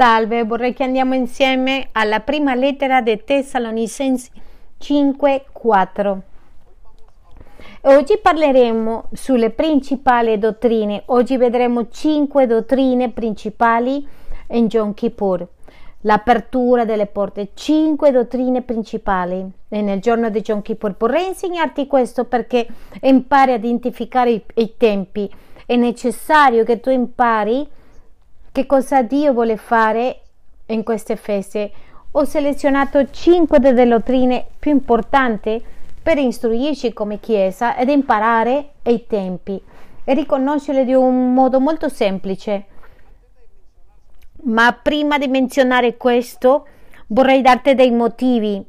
Salve, vorrei che andiamo insieme alla prima lettera di Tessalonicensi 5:4. Oggi parleremo sulle principali dottrine. Oggi vedremo cinque dottrine principali in Yom Kippur. L'apertura delle porte, cinque dottrine principali. Nel giorno di Yom Kippur vorrei insegnarti questo perché impari a identificare i, i tempi. È necessario che tu impari che cosa Dio vuole fare in queste feste. Ho selezionato 5 delle dottrine più importanti per istruirci come Chiesa ed imparare i tempi e riconoscerle di un modo molto semplice. Ma prima di menzionare questo, vorrei darti dei motivi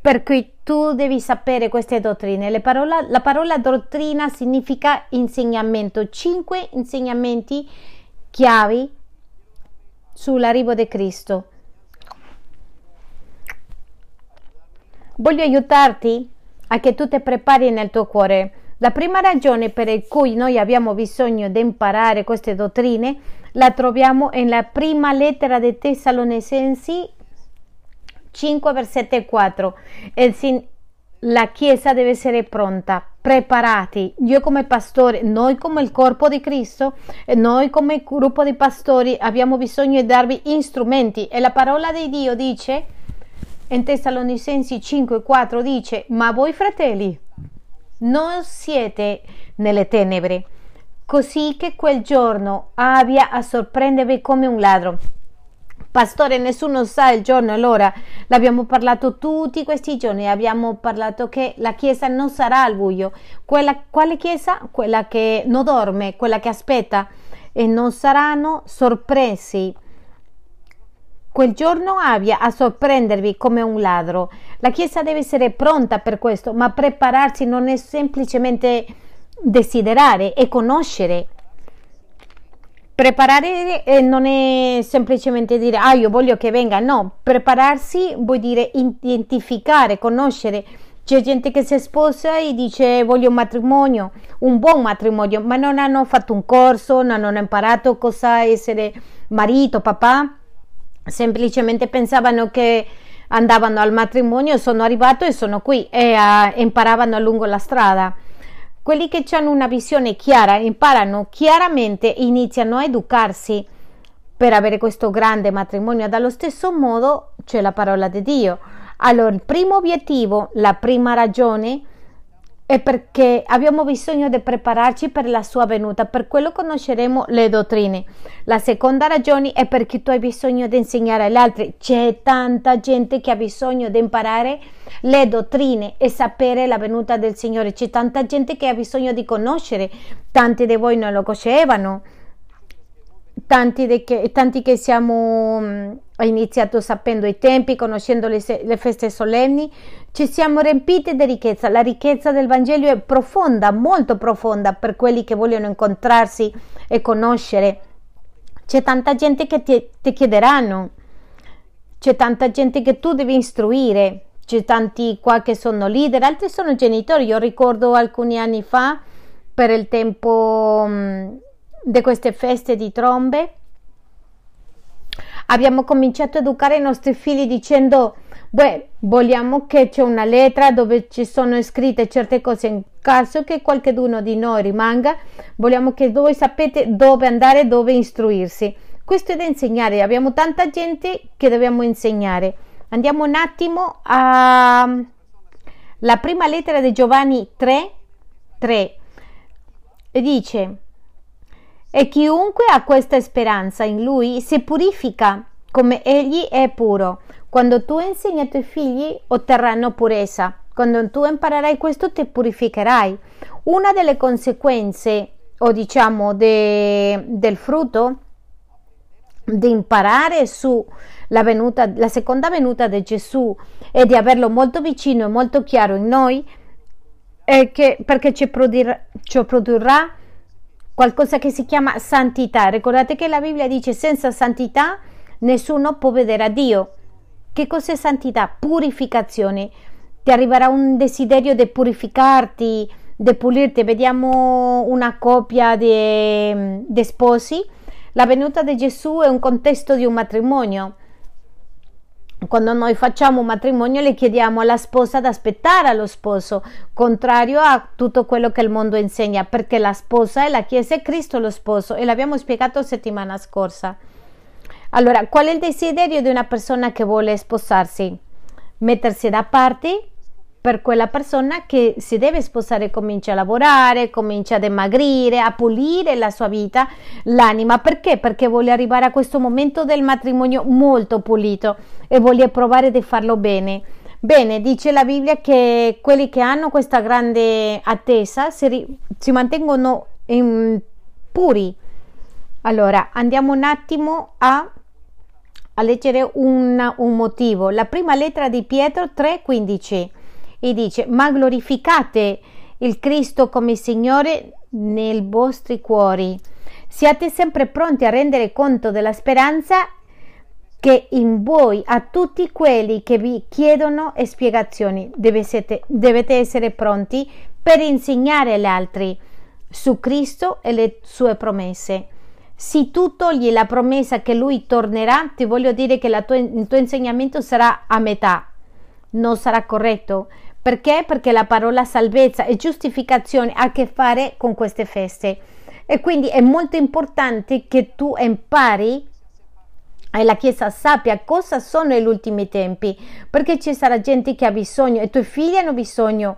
per cui tu devi sapere queste dottrine. Parola, la parola dottrina significa insegnamento, cinque insegnamenti chiavi sull'arrivo di Cristo. Voglio aiutarti a che tu ti prepari nel tuo cuore. La prima ragione per cui noi abbiamo bisogno di imparare queste dottrine la troviamo nella prima lettera dei Tessalonesensi 5, versetto 4. Il, la Chiesa deve essere pronta, preparati. Io come pastore, noi come il corpo di Cristo, noi come gruppo di pastori abbiamo bisogno di darvi strumenti e la parola di Dio dice in Tessalonicensi 5:4 dice: "Ma voi fratelli non siete nelle tenebre, così che quel giorno abbia a sorprendervi come un ladro." Pastore, nessuno sa il giorno e l'ora. L'abbiamo parlato tutti questi giorni. Abbiamo parlato che la Chiesa non sarà al buio. Quella, quale Chiesa? Quella che non dorme, quella che aspetta. E non saranno sorpresi. Quel giorno abbia a sorprendervi come un ladro. La Chiesa deve essere pronta per questo, ma prepararsi non è semplicemente desiderare e conoscere Preparare eh, non è semplicemente dire ah io voglio che venga, no, prepararsi vuol dire identificare, conoscere. C'è gente che si sposa e dice voglio un matrimonio, un buon matrimonio, ma non hanno fatto un corso, non hanno imparato cosa essere marito, papà, semplicemente pensavano che andavano al matrimonio, sono arrivato e sono qui e uh, imparavano lungo la strada. Quelli che hanno una visione chiara, imparano chiaramente, iniziano a educarsi per avere questo grande matrimonio. Dallo stesso modo c'è la parola di Dio. Allora, il primo obiettivo, la prima ragione è perché abbiamo bisogno di prepararci per la sua venuta, per quello conosceremo le dottrine. La seconda ragione è perché tu hai bisogno di insegnare agli altri. C'è tanta gente che ha bisogno di imparare le dottrine e sapere la venuta del Signore. C'è tanta gente che ha bisogno di conoscere. Tanti di voi non lo conoscevano. Tanti, che, tanti che siamo mm, iniziato sapendo i tempi, conoscendo le, le feste solenni, ci siamo riempiti di ricchezza. La ricchezza del Vangelo è profonda, molto profonda per quelli che vogliono incontrarsi e conoscere. C'è tanta gente che ti, ti chiederanno, c'è tanta gente che tu devi istruire, c'è tanti qua che sono leader, altri sono genitori. Io ricordo alcuni anni fa, per il tempo um, di queste feste di trombe, abbiamo cominciato a educare i nostri figli dicendo Beh, vogliamo che c'è una lettera dove ci sono scritte certe cose in caso che qualcuno di noi rimanga, vogliamo che voi sapete dove andare, dove istruirsi. Questo è da insegnare, abbiamo tanta gente che dobbiamo insegnare. Andiamo un attimo alla prima lettera di Giovanni 3, 3 e dice e chiunque ha questa speranza in lui si purifica come egli è puro. Quando tu insegni ai tuoi figli otterranno purezza. Quando tu imparerai questo ti purificherai. Una delle conseguenze o diciamo de, del frutto di imparare sulla venuta, la seconda venuta di Gesù e di averlo molto vicino e molto chiaro in noi è che perché ci produrrà, ci produrrà qualcosa che si chiama santità. Ricordate che la Bibbia dice senza santità nessuno può vedere a Dio. Che cos'è santità? Purificazione. Ti arriverà un desiderio di purificarti, di pulirti. Vediamo una coppia di, sposi. La venuta di Gesù è un contesto di un matrimonio. Quando noi facciamo un matrimonio le chiediamo alla sposa di aspettare allo sposo, contrario a tutto quello che il mondo insegna, perché la sposa è la Chiesa e Cristo lo sposo e l'abbiamo spiegato settimana scorsa. Allora, qual è il desiderio di una persona che vuole sposarsi? Mettersi da parte per quella persona che si deve sposare comincia a lavorare, comincia a dimagrire, a pulire la sua vita, l'anima. Perché? Perché vuole arrivare a questo momento del matrimonio molto pulito e vuole provare di farlo bene. Bene, dice la Bibbia che quelli che hanno questa grande attesa si, si mantengono in, puri. Allora, andiamo un attimo a, a leggere un, un motivo. La prima lettera di Pietro 3,15 e dice ma glorificate il Cristo come Signore nei vostri cuori. Siate sempre pronti a rendere conto della speranza che in voi a tutti quelli che vi chiedono spiegazioni. Dovete, dovete essere pronti per insegnare agli altri su Cristo e le sue promesse. Se tu togli la promessa che lui tornerà, ti voglio dire che tua, il tuo insegnamento sarà a metà, non sarà corretto. Perché? Perché la parola salvezza e giustificazione ha a che fare con queste feste. E quindi è molto importante che tu impari e la Chiesa sappia cosa sono gli ultimi tempi, perché ci sarà gente che ha bisogno, i tuoi figli hanno bisogno,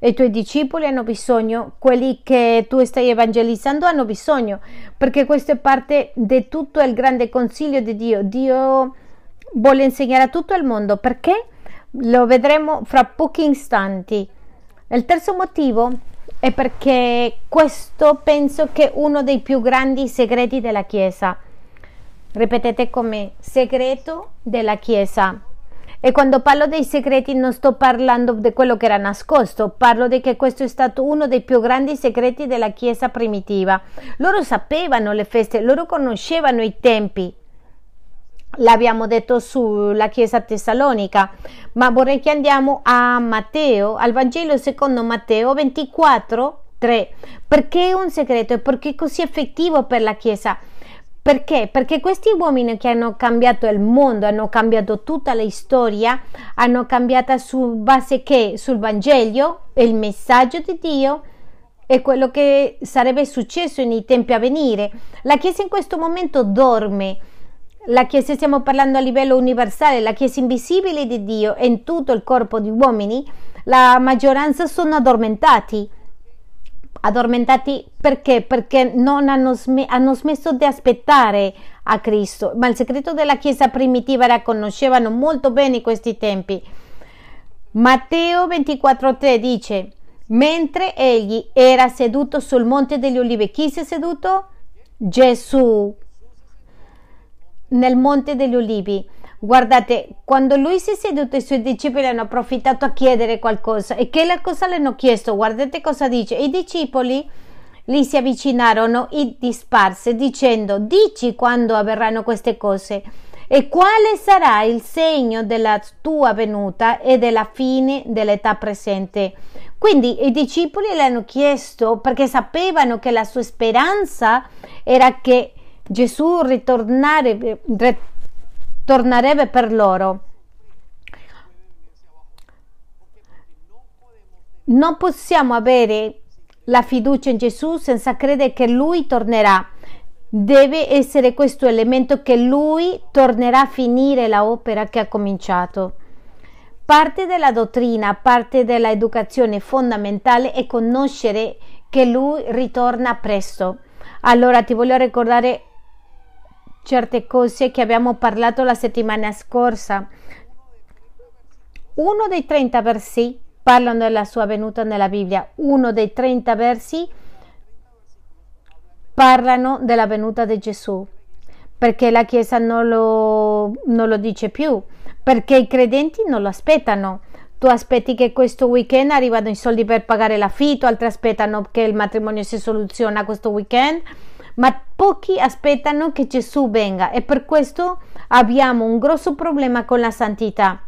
i tuoi discepoli hanno bisogno, quelli che tu stai evangelizzando hanno bisogno, perché questo è parte di tutto il grande consiglio di Dio. Dio vuole insegnare a tutto il mondo, perché? Lo vedremo fra pochi istanti. Il terzo motivo è perché questo penso che è uno dei più grandi segreti della Chiesa. Ripetete come segreto della Chiesa. E quando parlo dei segreti non sto parlando di quello che era nascosto, parlo di che questo è stato uno dei più grandi segreti della Chiesa primitiva. Loro sapevano le feste, loro conoscevano i tempi, l'abbiamo detto sulla chiesa tessalonica, ma vorrei che andiamo a Matteo, al Vangelo secondo Matteo 24, 3. Perché è un segreto e perché è così effettivo per la chiesa? Perché? Perché questi uomini che hanno cambiato il mondo, hanno cambiato tutta la storia, hanno cambiato su base che? Sul Vangelo, il messaggio di Dio e quello che sarebbe successo nei tempi a venire. La Chiesa in questo momento dorme la Chiesa, stiamo parlando a livello universale, la Chiesa invisibile di Dio e in tutto il corpo di uomini, la maggioranza sono addormentati. Addormentati perché? Perché non hanno, sm- hanno smesso di aspettare a Cristo. Ma il segreto della Chiesa primitiva era conoscevano molto bene questi tempi. Matteo 24:3 dice: Mentre egli era seduto sul monte degli Olivi, chi si è seduto? Gesù nel Monte degli Ulivi. Guardate, quando lui si è seduto i suoi discepoli hanno approfittato a chiedere qualcosa e che cosa le hanno chiesto? Guardate cosa dice. I discepoli gli si avvicinarono e disparse dicendo dici quando avverranno queste cose e quale sarà il segno della tua venuta e della fine dell'età presente. Quindi i discepoli le hanno chiesto perché sapevano che la sua speranza era che Gesù ritornerebbe, per loro. Non possiamo avere la fiducia in Gesù senza credere che Lui tornerà. Deve essere questo elemento che Lui tornerà a finire l'opera che ha cominciato. Parte della dottrina, parte dell'educazione fondamentale è conoscere che Lui ritorna presto. Allora ti voglio ricordare certe cose che abbiamo parlato la settimana scorsa. Uno dei 30 versi parlano della sua venuta nella Bibbia, uno dei 30 versi parlano della venuta di Gesù, perché la Chiesa non lo, non lo dice più, perché i credenti non lo aspettano. Tu aspetti che questo weekend arrivano i soldi per pagare l'affitto, altri aspettano che il matrimonio si soluziona questo weekend ma pochi aspettano che Gesù venga e per questo abbiamo un grosso problema con la santità.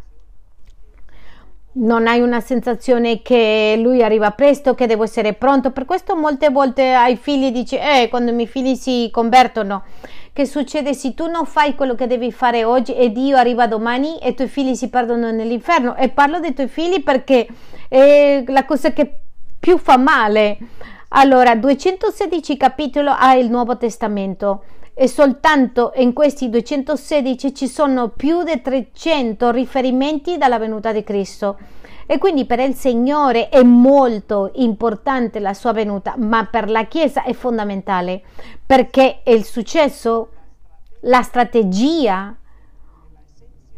Non hai una sensazione che lui arriva presto, che devo essere pronto. Per questo molte volte ai figli dici, eh, quando i miei figli si convertono, che succede se tu non fai quello che devi fare oggi e Dio arriva domani e i tuoi figli si perdono nell'inferno. E parlo dei tuoi figli perché è la cosa che più fa male. Allora, 216 capitoli ha il Nuovo Testamento e soltanto in questi 216 ci sono più di 300 riferimenti dalla venuta di Cristo. E quindi per il Signore è molto importante la sua venuta, ma per la Chiesa è fondamentale perché il successo, la strategia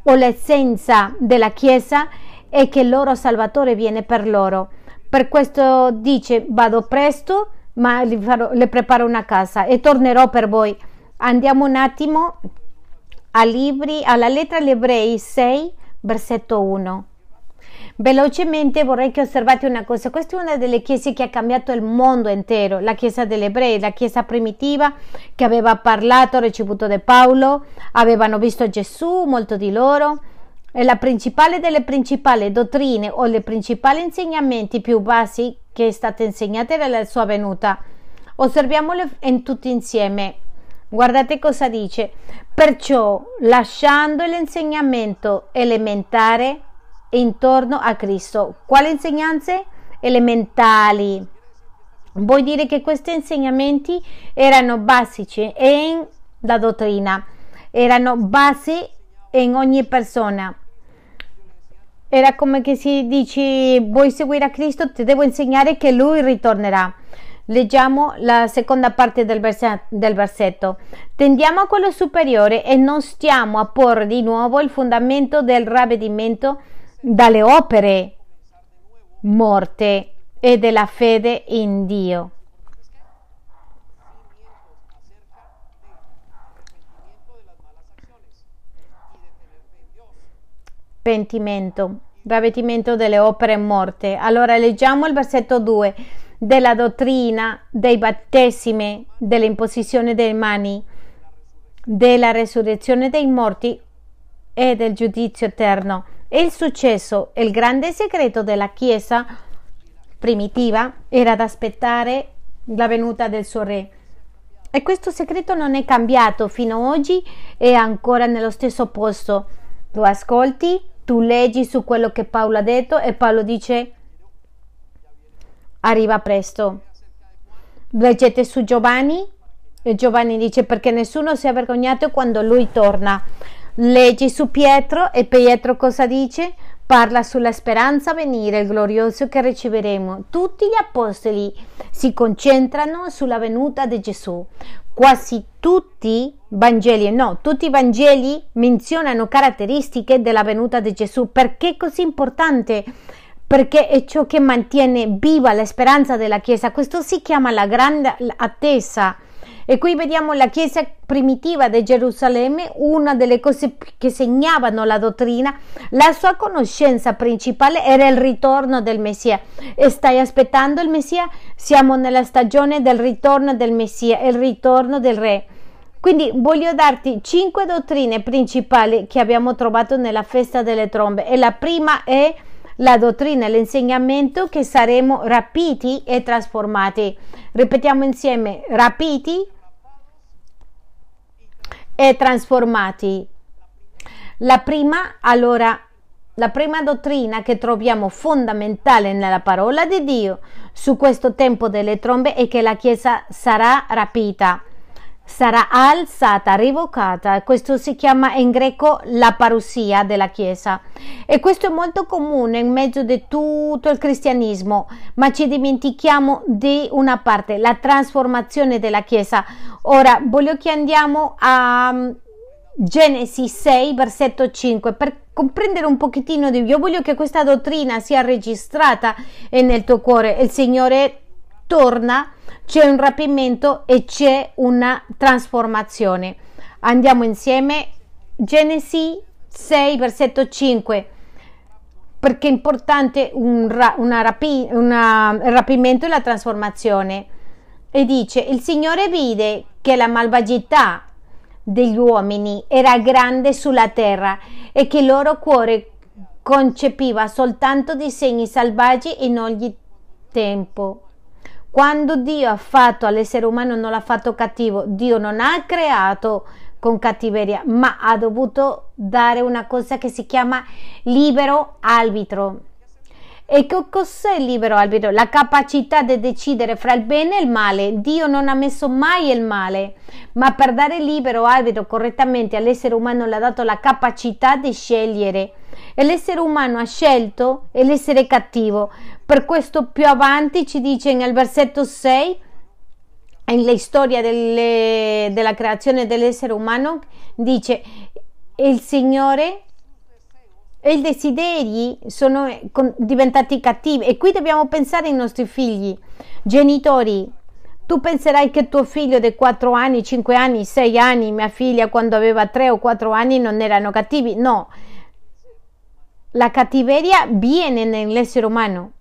o l'essenza della Chiesa è che il loro Salvatore viene per loro. Per questo dice vado presto, ma le preparo una casa e tornerò per voi. Andiamo un attimo a libri, alla lettera agli Ebrei 6, versetto 1. Velocemente vorrei che osservate una cosa, questa è una delle chiese che ha cambiato il mondo intero, la chiesa degli ebrei, la chiesa primitiva che aveva parlato, ricevuto da Paolo, avevano visto Gesù, molto di loro, e la principale delle principali dottrine o le principali insegnamenti più basi che è stata insegnata era la sua venuta. Osserviamole in tutti insieme. Guardate cosa dice. Perciò, lasciando l'insegnamento elementare, intorno a Cristo. Quali insegnanze? Elementali. Vuol dire che questi insegnamenti erano basici in la dottrina, erano basi in ogni persona. Era come che si dice, vuoi seguire a Cristo, ti devo insegnare che Lui ritornerà. Leggiamo la seconda parte del versetto. Tendiamo a quello superiore e non stiamo a porre di nuovo il fondamento del ravvedimento dalle opere morte e della fede in Dio. Pentimento, ravvedimento delle opere morte. Allora leggiamo il versetto 2 della dottrina dei battesimi, dell'imposizione delle mani, della resurrezione dei morti e del giudizio eterno. Il successo, il grande segreto della Chiesa primitiva era ad aspettare la venuta del suo re. E questo segreto non è cambiato fino ad oggi, è ancora nello stesso posto. Tu ascolti, tu leggi su quello che Paolo ha detto e Paolo dice arriva presto. Leggete su Giovanni e Giovanni dice perché nessuno si è vergognato quando lui torna. Leggi su Pietro e Pietro cosa dice? Parla sulla speranza a venire, il glorioso che riceveremo. Tutti gli apostoli si concentrano sulla venuta di Gesù. Quasi tutti Vangeli, no, tutti i Vangeli menzionano caratteristiche della venuta di Gesù. Perché è così importante? Perché è ciò che mantiene viva la speranza della Chiesa. Questo si chiama la grande attesa e qui vediamo la chiesa primitiva di Gerusalemme, una delle cose che segnavano la dottrina, la sua conoscenza principale era il ritorno del Messia. E stai aspettando il Messia? Siamo nella stagione del ritorno del Messia, il ritorno del Re. Quindi voglio darti cinque dottrine principali che abbiamo trovato nella festa delle trombe e la prima è la dottrina, l'insegnamento che saremo rapiti e trasformati. Ripetiamo insieme, rapiti e trasformati. La prima, allora, la prima dottrina che troviamo fondamentale nella parola di Dio su questo tempo delle trombe è che la Chiesa sarà rapita sarà alzata, revocata. Questo si chiama in greco la parousia della Chiesa e questo è molto comune in mezzo di tutto il cristianesimo, ma ci dimentichiamo di una parte, la trasformazione della Chiesa. Ora voglio che andiamo a mm, Genesi 6, versetto 5, per comprendere un pochettino di più. Io voglio che questa dottrina sia registrata nel tuo cuore. Il Signore torna c'è un rapimento e c'è una trasformazione. Andiamo insieme. Genesi 6, versetto 5 perché è importante un, una rapi- una rapimento e la trasformazione. E dice: Il Signore vide che la malvagità degli uomini era grande sulla terra e che il loro cuore concepiva soltanto disegni selvaggi in ogni tempo. Quando Dio ha fatto all'essere umano non l'ha fatto cattivo, Dio non ha creato con cattiveria, ma ha dovuto dare una cosa che si chiama libero arbitro. E che cos'è il libero arbitro? La capacità di decidere fra il bene e il male. Dio non ha messo mai il male, ma per dare libero arbitro correttamente all'essere umano le ha dato la capacità di scegliere. E l'essere umano ha scelto l'essere cattivo. Per questo più avanti ci dice nel versetto 6 nella storia delle, della creazione dell'essere umano dice il Signore e i desideri sono diventati cattivi e qui dobbiamo pensare ai nostri figli, genitori. Tu penserai che tuo figlio di 4 anni, 5 anni, 6 anni, mia figlia quando aveva 3 o 4 anni non erano cattivi. No, la cattiveria viene nell'essere umano.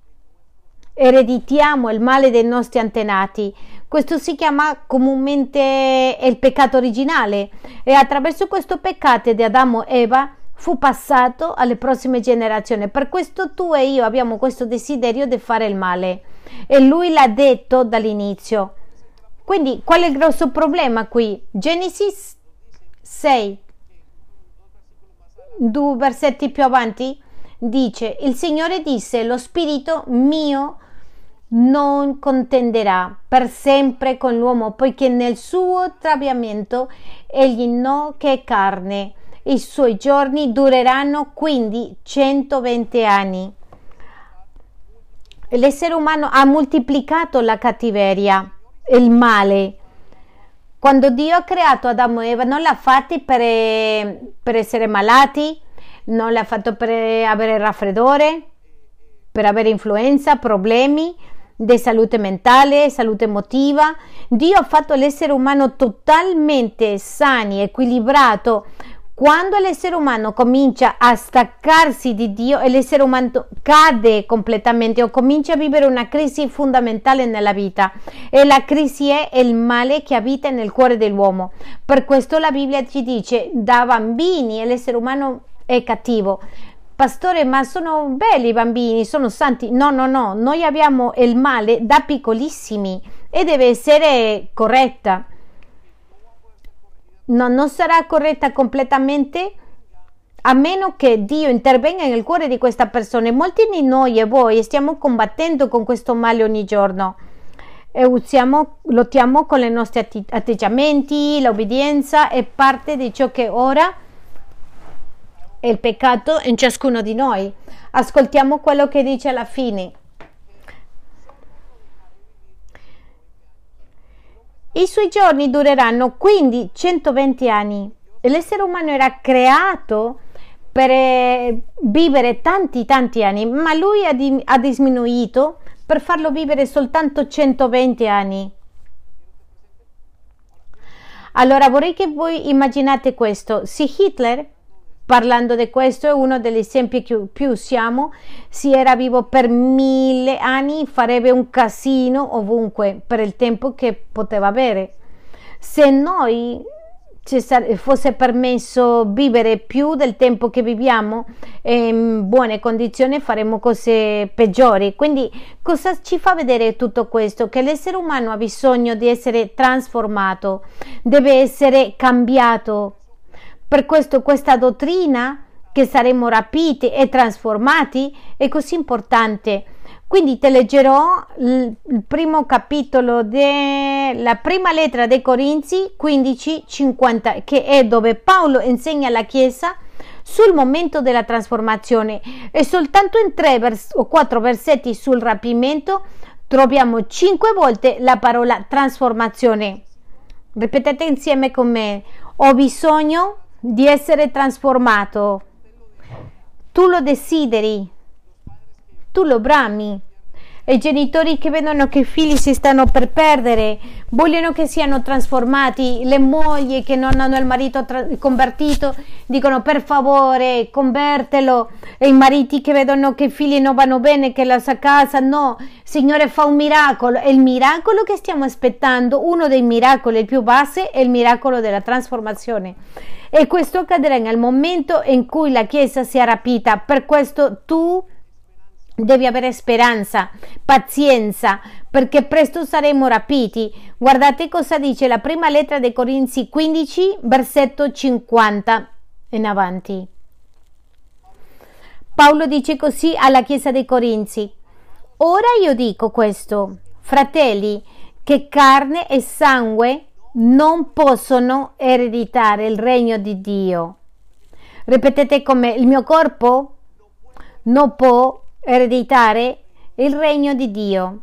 Ereditiamo il male dei nostri antenati. Questo si chiama comunemente il peccato originale e attraverso questo peccato di Adamo e Eva fu passato alle prossime generazioni. Per questo tu e io abbiamo questo desiderio di fare il male e lui l'ha detto dall'inizio. Quindi qual è il grosso problema qui? Genesi 6, due versetti più avanti, dice, il Signore disse, lo spirito mio non contenderà per sempre con l'uomo, poiché nel suo traviamento egli no che carne i suoi giorni dureranno quindi 120 anni. L'essere umano ha moltiplicato la cattiveria, il male. Quando Dio ha creato Adamo e Eva non l'ha fatto per, per essere malati, non l'ha fatto per avere raffreddore, per avere influenza, problemi di salute mentale, salute emotiva. Dio ha fatto l'essere umano totalmente sani, equilibrato, quando l'essere umano comincia a staccarsi di Dio e l'essere umano cade completamente o comincia a vivere una crisi fondamentale nella vita e la crisi è il male che abita nel cuore dell'uomo. Per questo la Bibbia ci dice da bambini l'essere umano è cattivo. Pastore, ma sono belli i bambini, sono santi. No, no, no, noi abbiamo il male da piccolissimi e deve essere corretta no, non sarà corretta completamente a meno che Dio intervenga nel cuore di questa persona. Molti di noi e voi stiamo combattendo con questo male ogni giorno e usiamo, lottiamo con i nostri atteggiamenti, l'obbedienza è parte di ciò che ora è il peccato in ciascuno di noi. Ascoltiamo quello che dice alla fine. I suoi giorni dureranno quindi 120 anni. L'essere umano era creato per eh, vivere tanti tanti anni, ma lui ha, di, ha diminuito per farlo vivere soltanto 120 anni. Allora vorrei che voi immaginate questo. Se Hitler parlando di questo è uno degli esempi che più usiamo. Se era vivo per mille anni farebbe un casino ovunque per il tempo che poteva avere. Se noi ci fosse permesso vivere più del tempo che viviamo in buone condizioni faremmo cose peggiori. Quindi cosa ci fa vedere tutto questo? Che l'essere umano ha bisogno di essere trasformato deve essere cambiato per questo questa dottrina che saremo rapiti e trasformati è così importante. Quindi ti leggerò il primo capitolo della prima lettera dei Corinzi 15:50 che è dove Paolo insegna alla Chiesa sul momento della trasformazione e soltanto in tre vers- o quattro versetti sul rapimento troviamo cinque volte la parola trasformazione. Ripetete insieme con me. Ho bisogno di essere trasformato. Tu lo desideri, tu lo brami. I genitori che vedono che i figli si stanno per perdere vogliono che siano trasformati. Le mogli che non hanno il marito tra- convertito dicono per favore convertelo. E i mariti che vedono che i figli non vanno bene, che la sa casa, no, Signore fa un miracolo. E il miracolo che stiamo aspettando, uno dei miracoli più base, è il miracolo della trasformazione e questo accadrà nel momento in cui la Chiesa sia rapita. Per questo tu Devi avere speranza, pazienza, perché presto saremo rapiti. Guardate cosa dice la prima lettera dei Corinzi 15, versetto 50 in avanti. Paolo dice così alla Chiesa dei Corinzi. Ora io dico questo, fratelli, che carne e sangue non possono ereditare il regno di Dio. Ripetete come il mio corpo non può ereditare il regno di Dio.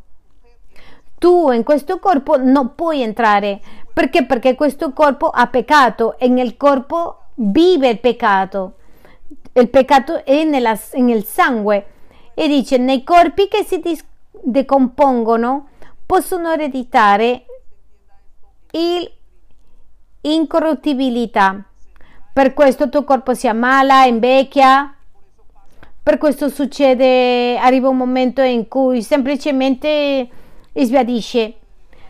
Tu in questo corpo non puoi entrare perché? Perché questo corpo ha peccato e nel corpo vive il peccato. Il peccato è nella, nel sangue e dice nei corpi che si decompongono possono ereditare l'incorruttibilità. Per questo il tuo corpo si ammala, invecchia, per questo succede, arriva un momento in cui semplicemente sbiadisce.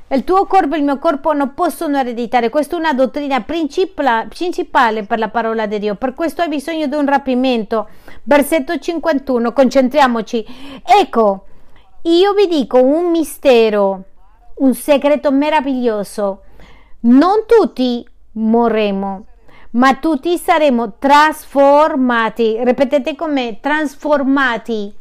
Il tuo corpo e il mio corpo non possono ereditare. Questa è una dottrina principale per la parola di Dio. Per questo hai bisogno di un rapimento. Versetto 51, concentriamoci. Ecco, io vi dico un mistero, un segreto meraviglioso. Non tutti morremo, ma tutti saremo trasformati. Ripetete con me, trasformati.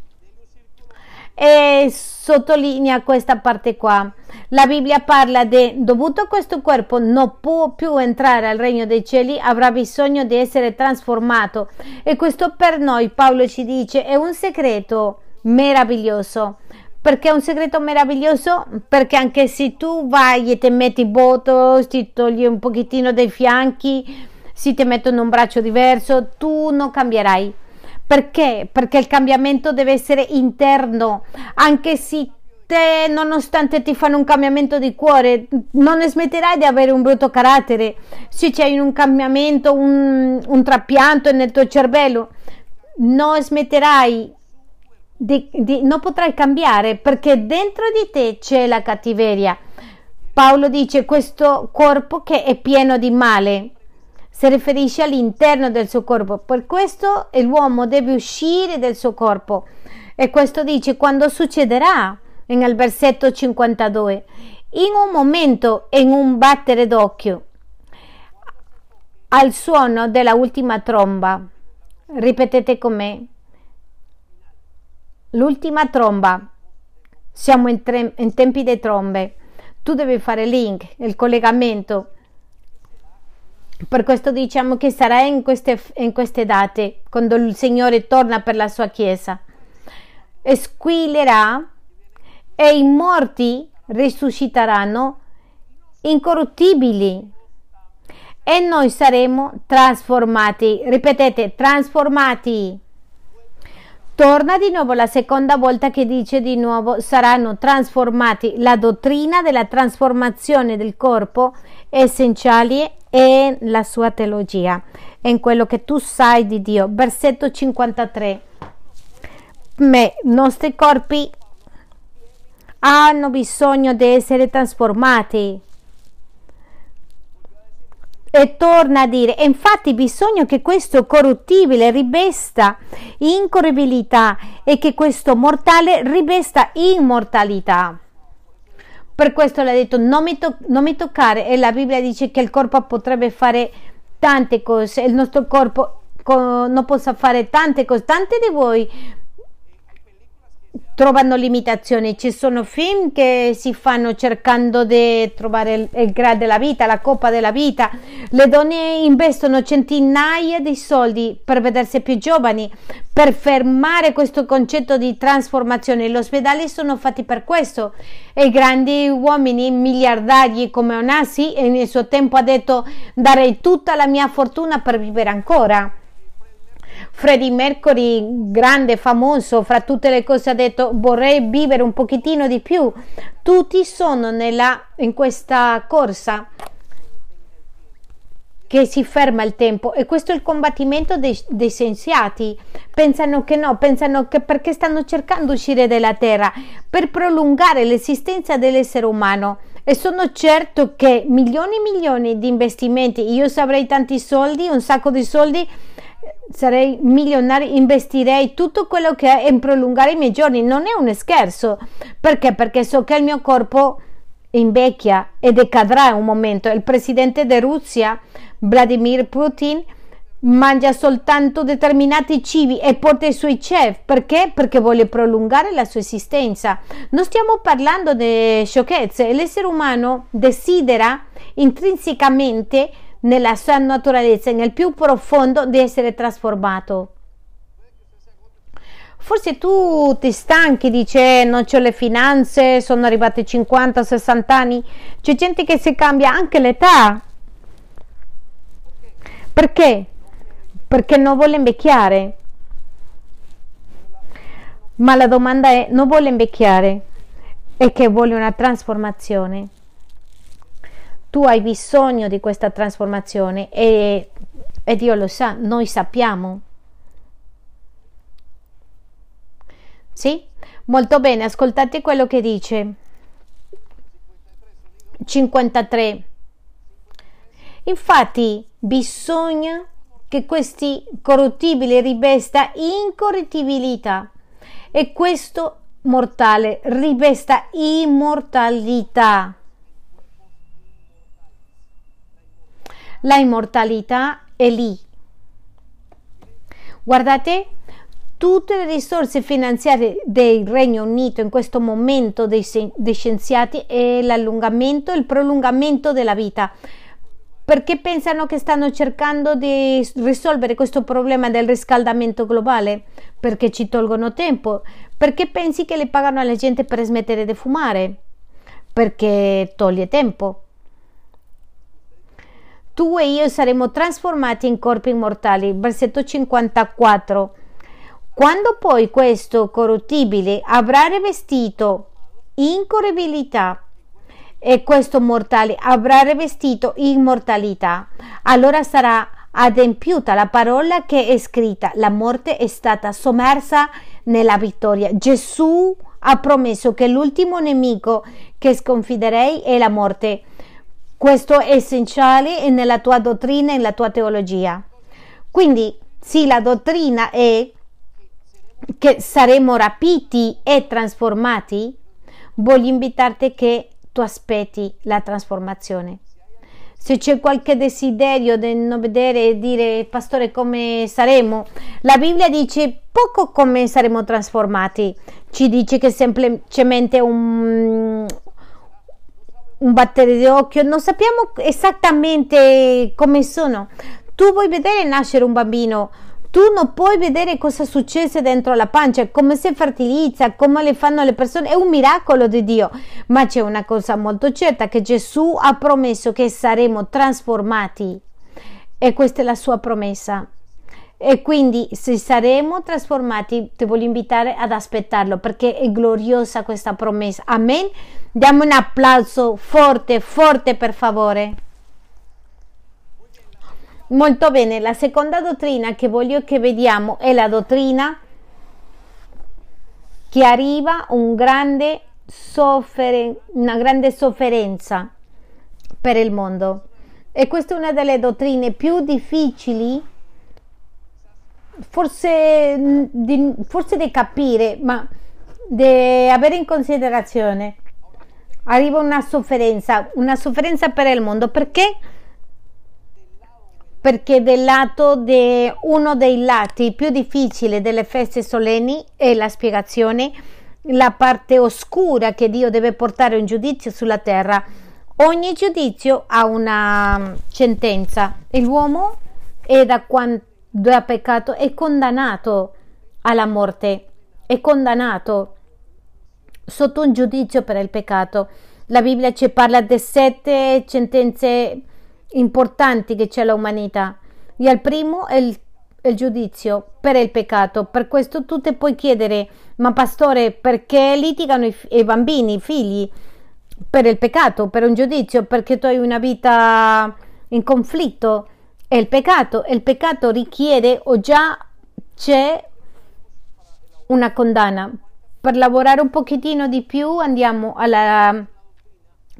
E sottolinea questa parte qua. La Bibbia parla di dovuto a questo corpo non può più entrare al regno dei cieli, avrà bisogno di essere trasformato. E questo per noi, Paolo ci dice, è un segreto meraviglioso. Perché è un segreto meraviglioso? Perché anche se tu vai e ti metti botox, ti togli un pochettino dei fianchi, se ti mettono un braccio diverso, tu non cambierai. Perché? Perché il cambiamento deve essere interno, anche se te, nonostante ti fanno un cambiamento di cuore, non smetterai di avere un brutto carattere. Se c'è un cambiamento, un, un trapianto nel tuo cervello, non smetterai di, di, non potrai cambiare perché dentro di te c'è la cattiveria. Paolo dice questo corpo che è pieno di male si riferisce all'interno del suo corpo. Per questo l'uomo deve uscire dal suo corpo. E questo dice quando succederà nel versetto 52. In un momento, in un battere d'occhio, al suono della ultima tromba. Ripetete con me. L'ultima tromba. Siamo in, tre, in tempi di trombe. Tu devi fare link, il collegamento per questo diciamo che sarà in queste, in queste date, quando il Signore torna per la sua Chiesa. Squillerà e i morti risusciteranno incorruttibili e noi saremo trasformati. Ripetete, trasformati. Torna di nuovo la seconda volta che dice di nuovo saranno trasformati. La dottrina della trasformazione del corpo è essenziale e la sua teologia, in quello che tu sai di Dio. Versetto 53. I nostri corpi hanno bisogno di essere trasformati. E torna a dire, infatti bisogna che questo corruttibile rivesta incorribilità e che questo mortale rivesta immortalità. Per questo l'ha detto non mi, to- non mi toccare e la Bibbia dice che il corpo potrebbe fare tante cose, il nostro corpo co- non possa fare tante cose. Tante di voi trovano limitazioni. Ci sono film che si fanno cercando di trovare il, il grado della vita, la coppa della vita. Le donne investono centinaia di soldi per vedersi più giovani, per fermare questo concetto di trasformazione. Gli ospedali sono fatti per questo. E grandi uomini miliardari come Onassi nel suo tempo ha detto darei tutta la mia fortuna per vivere ancora Freddie Mercury, grande, famoso, fra tutte le cose ha detto vorrei vivere un pochettino di più. Tutti sono nella, in questa corsa che si ferma il tempo e questo è il combattimento dei, dei scienziati. Pensano che no, pensano che perché stanno cercando di uscire dalla Terra per prolungare l'esistenza dell'essere umano e sono certo che milioni e milioni di investimenti, io se avrei tanti soldi, un sacco di soldi, sarei milionario, investirei tutto quello che è in prolungare i miei giorni. Non è un scherzo. Perché? Perché so che il mio corpo invecchia e decadrà un momento. Il presidente di Russia, Vladimir Putin, mangia soltanto determinati cibi e porta i suoi chef perché? Perché vuole prolungare la sua esistenza. Non stiamo parlando di sciocchezze, l'essere umano desidera intrinsecamente nella sua naturalezza, nel più profondo, di essere trasformato. Forse tu ti stanchi, dice non ho le finanze, sono arrivati 50-60 anni, c'è gente che si cambia anche l'età. Perché? Perché non vuole invecchiare. Ma la domanda è, non vuole invecchiare, è che vuole una trasformazione tu hai bisogno di questa trasformazione e, e Dio lo sa, noi sappiamo. Sì? Molto bene, ascoltate quello che dice. 53. Infatti bisogna che questi corruttibili rivesta incorruttibilità e questo mortale rivesta immortalità. La immortalità è lì. Guardate, tutte le risorse finanziarie del Regno Unito in questo momento dei, dei scienziati è l'allungamento, il prolungamento della vita. Perché pensano che stanno cercando di risolvere questo problema del riscaldamento globale? Perché ci tolgono tempo. Perché pensi che le pagano alla gente per smettere di fumare? Perché toglie tempo tu e io saremo trasformati in corpi immortali. Versetto 54. Quando poi questo corruttibile avrà rivestito incorribilità e questo mortale avrà rivestito immortalità, allora sarà adempiuta la parola che è scritta, la morte è stata sommersa nella vittoria. Gesù ha promesso che l'ultimo nemico che sconfiderei è la morte. Questo è essenziale nella tua dottrina e nella tua teologia. Quindi, sì, la dottrina è che saremo rapiti e trasformati, voglio invitarti che tu aspetti la trasformazione. Se c'è qualche desiderio di non vedere e dire, pastore, come saremo, la Bibbia dice poco come saremo trasformati, ci dice che semplicemente un, un battere di occhio, non sappiamo esattamente come sono. Tu vuoi vedere nascere un bambino, tu non puoi vedere cosa succede dentro la pancia, come si fertilizza, come le fanno le persone, è un miracolo di Dio. Ma c'è una cosa molto certa che Gesù ha promesso che saremo trasformati e questa è la sua promessa. E quindi se saremo trasformati, ti voglio invitare ad aspettarlo perché è gloriosa questa promessa. Amen. Diamo un applauso forte, forte per favore. Molto bene, la seconda dottrina che voglio che vediamo è la dottrina che arriva un grande sofferen- una grande sofferenza per il mondo. E questa è una delle dottrine più difficili, forse di, forse di capire, ma di avere in considerazione arriva una sofferenza, una sofferenza per il mondo. Perché? Perché del lato di uno dei lati più difficili delle feste solenni è la spiegazione, la parte oscura che Dio deve portare un giudizio sulla terra. Ogni giudizio ha una sentenza e l'uomo è da quando ha peccato è condannato alla morte, è condannato sotto un giudizio per il peccato. La Bibbia ci parla di sette sentenze importanti che c'è l'umanità. E il primo è il, il, giudizio per il peccato. Per questo tu ti puoi chiedere, ma pastore, perché litigano i, i bambini, i figli? Per il peccato, per un giudizio, perché tu hai una vita in conflitto. È il peccato. Il peccato richiede o già c'è una condanna per lavorare un pochettino di più andiamo al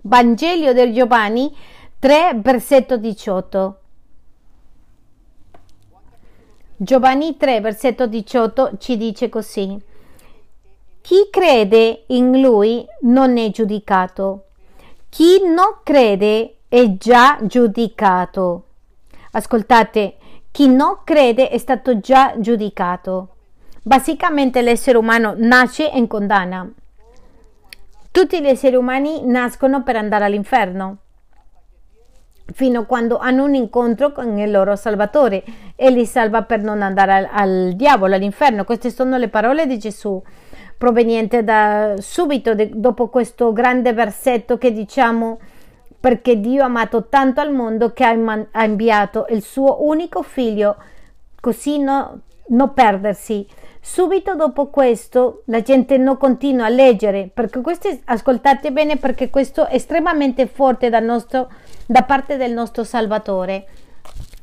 Vangelo del Giovanni 3 versetto 18 Giovanni 3, versetto 18 ci dice così. Chi crede in lui non è giudicato. Chi non crede è già giudicato. Ascoltate, chi non crede è stato già giudicato. Basicamente l'essere umano nasce in condanna. Tutti gli esseri umani nascono per andare all'inferno fino a quando hanno un incontro con il loro Salvatore e li salva per non andare al, al diavolo, all'inferno. Queste sono le parole di Gesù proveniente da subito de, dopo questo grande versetto che diciamo perché Dio ha amato tanto al mondo che ha, inviato il suo unico figlio così no, non perdersi. Subito dopo questo la gente non continua a leggere perché questo ascoltate bene perché questo è estremamente forte da, nostro, da parte del nostro Salvatore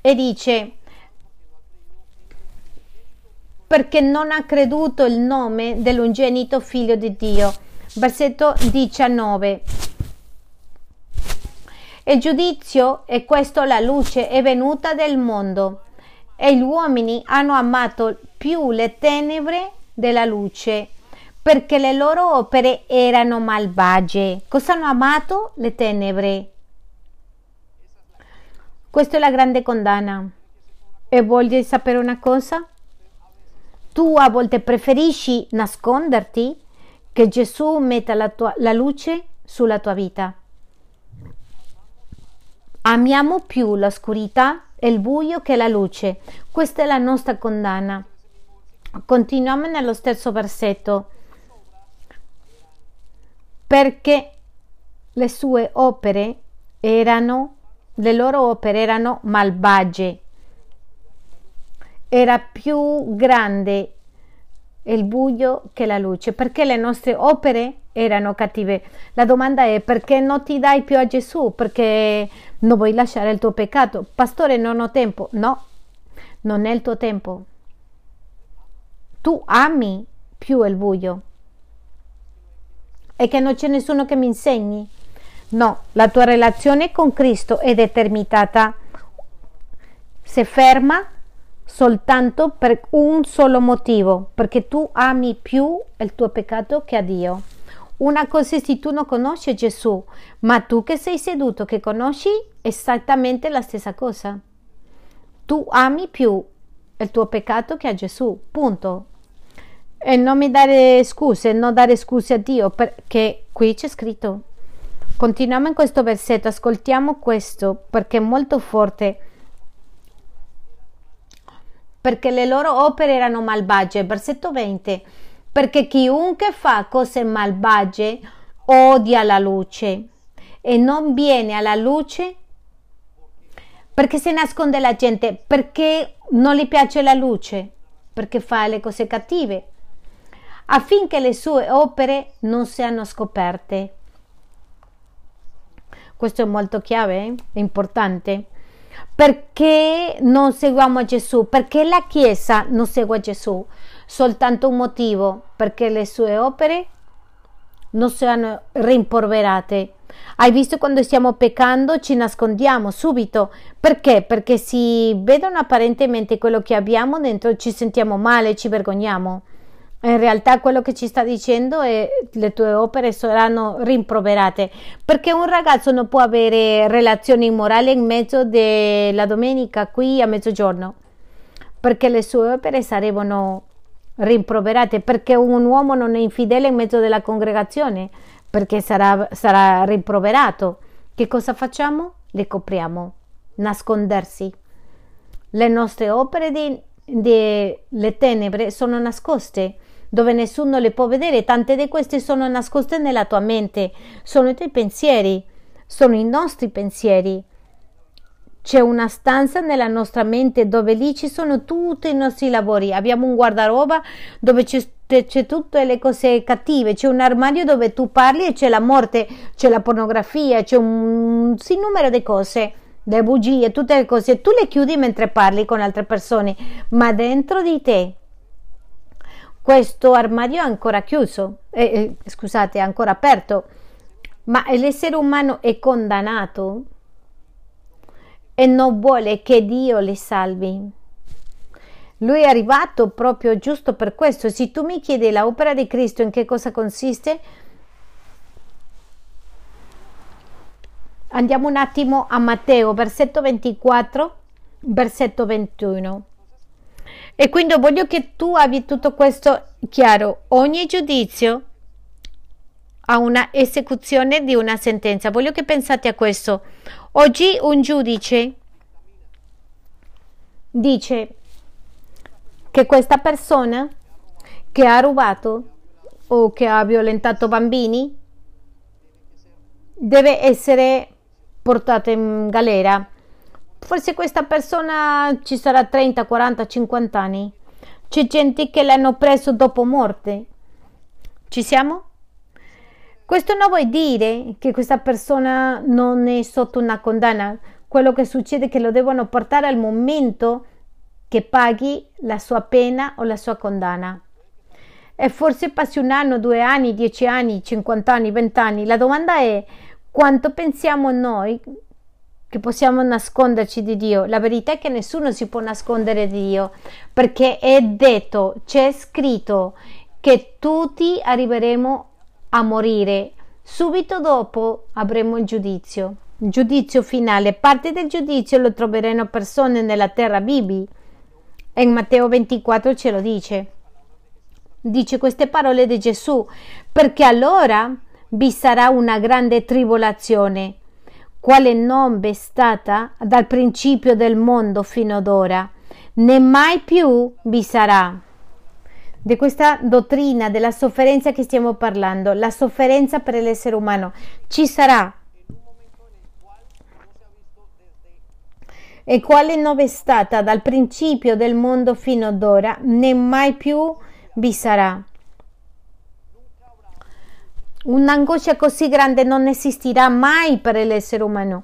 e dice perché non ha creduto il nome dell'ungenito figlio di Dio. Versetto 19. Il giudizio è questo, la luce è venuta del mondo e gli uomini hanno amato più le tenebre della luce perché le loro opere erano malvagie. Cosa hanno amato? Le tenebre. Questa è la grande condanna. E voglio sapere una cosa? Tu a volte preferisci nasconderti che Gesù metta la, tua, la luce sulla tua vita. Amiamo più l'oscurità e il buio che la luce. Questa è la nostra condanna. Continuiamo nello stesso versetto. Perché le sue opere erano, le loro opere erano malvagie era più grande il buio che la luce, perché le nostre opere erano cattive. La domanda è perché non ti dai più a Gesù? Perché non vuoi lasciare il tuo peccato? Pastore, non ho tempo. No, non è il tuo tempo. Tu ami più il buio. E che non c'è nessuno che mi insegni. No, la tua relazione con Cristo è determinata. Se ferma soltanto per un solo motivo, perché tu ami più il tuo peccato che a Dio. Una cosa è se tu non conosci Gesù, ma tu che sei seduto, che conosci esattamente la stessa cosa. Tu ami più il tuo peccato che a Gesù, punto. E non mi dare scuse, non dare scuse a Dio, perché qui c'è scritto. Continuiamo in questo versetto, ascoltiamo questo perché è molto forte perché le loro opere erano malvagie. Versetto 20. Perché chiunque fa cose malvagie odia la luce e non viene alla luce perché si nasconde la gente, perché non gli piace la luce, perché fa le cose cattive, affinché le sue opere non siano scoperte. Questo è molto chiave, eh? importante. Perché non seguiamo Gesù? Perché la Chiesa non segue Gesù? Soltanto un motivo, perché le sue opere non siano rimproverate. Hai visto quando stiamo peccando ci nascondiamo subito. Perché? Perché si vedono apparentemente quello che abbiamo dentro, ci sentiamo male, ci vergogniamo. In realtà quello che ci sta dicendo è che le tue opere saranno rimproverate. Perché un ragazzo non può avere relazioni immorali in mezzo della domenica qui a mezzogiorno perché le sue opere sarebbero rimproverate. Perché un uomo non è infidele in mezzo della congregazione perché sarà, sarà rimproverato. Che cosa facciamo? Le copriamo, nascondersi. Le nostre opere delle tenebre sono nascoste dove nessuno le può vedere, tante di queste sono nascoste nella tua mente, sono i tuoi pensieri, sono i nostri pensieri. C'è una stanza nella nostra mente dove lì ci sono tutti i nostri lavori. Abbiamo un guardaroba dove c'è, c'è tutte le cose cattive. C'è un armadio dove tu parli e c'è la morte, c'è la pornografia, c'è un sinnumero di cose, le bugie, tutte le cose. Tu le chiudi mentre parli con altre persone, ma dentro di te questo armadio è ancora chiuso, eh, eh, scusate, è ancora aperto, ma l'essere umano è condannato e non vuole che Dio li salvi. Lui è arrivato proprio giusto per questo. Se tu mi chiedi l'opera di Cristo in che cosa consiste, andiamo un attimo a Matteo, versetto 24, versetto 21. E quindi voglio che tu abbia tutto questo chiaro. Ogni giudizio ha una esecuzione di una sentenza. Voglio che pensate a questo. Oggi un giudice dice che questa persona che ha rubato o che ha violentato bambini deve essere portata in galera. Forse questa persona ci sarà 30, 40, 50 anni. C'è gente che l'hanno preso dopo morte. Ci siamo? Questo non vuol dire che questa persona non è sotto una condanna. Quello che succede è che lo devono portare al momento che paghi la sua pena o la sua condanna. E forse passi un anno, due anni, dieci anni, cinquant'anni, vent'anni. La domanda è quanto pensiamo noi che possiamo nasconderci di Dio. La verità è che nessuno si può nascondere di Dio perché è detto, c'è scritto che tutti arriveremo a morire. Subito dopo avremo il giudizio. Il giudizio finale. Parte del giudizio lo troveranno persone nella terra vivi in Matteo 24 ce lo dice. Dice queste parole di Gesù, perché allora vi sarà una grande tribolazione, quale non v'è stata dal principio del mondo fino ad ora, né mai più vi sarà. Di questa dottrina della sofferenza che stiamo parlando, la sofferenza per l'essere umano, ci sarà e quale non è stata dal principio del mondo fino ad ora, né mai più vi sarà. Un'angoscia così grande non esistirà mai per l'essere umano.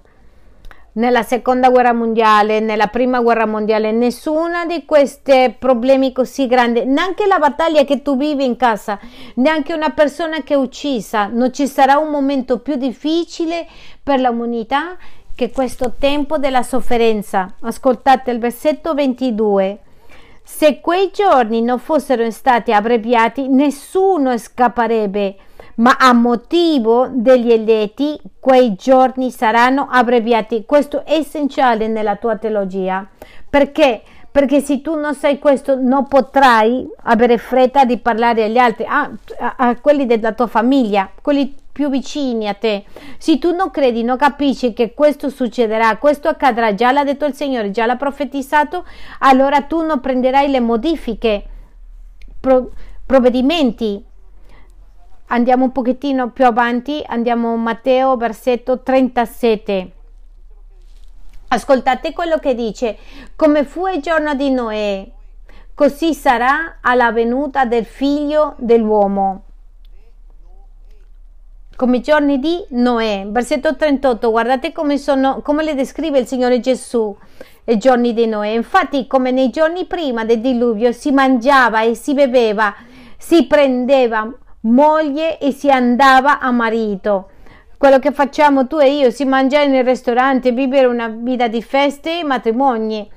Nella seconda guerra mondiale, nella prima guerra mondiale, nessuna di questi problemi così grandi, neanche la battaglia che tu vivi in casa, neanche una persona che è uccisa, non ci sarà un momento più difficile per l'umanità che questo tempo della sofferenza, ascoltate il versetto 22, se quei giorni non fossero stati abbreviati, nessuno scapperebbe, ma a motivo degli eletti quei giorni saranno abbreviati. Questo è essenziale nella tua teologia. Perché? Perché se tu non sai questo, non potrai avere fretta di parlare agli altri, a, a, a quelli della tua famiglia, quelli più vicini a te. Se tu non credi, non capisci che questo succederà, questo accadrà, già l'ha detto il Signore, già l'ha profetizzato, allora tu non prenderai le modifiche, pro, provvedimenti. Andiamo un pochettino più avanti, andiamo a Matteo versetto 37. Ascoltate quello che dice, come fu il giorno di Noè, così sarà alla venuta del figlio dell'uomo come i giorni di Noè. Versetto 38, guardate come, sono, come le descrive il Signore Gesù i giorni di Noè. Infatti, come nei giorni prima del diluvio, si mangiava e si beveva, si prendeva moglie e si andava a marito. Quello che facciamo tu e io, si mangiare nel ristorante, vivere una vita di feste e matrimoni,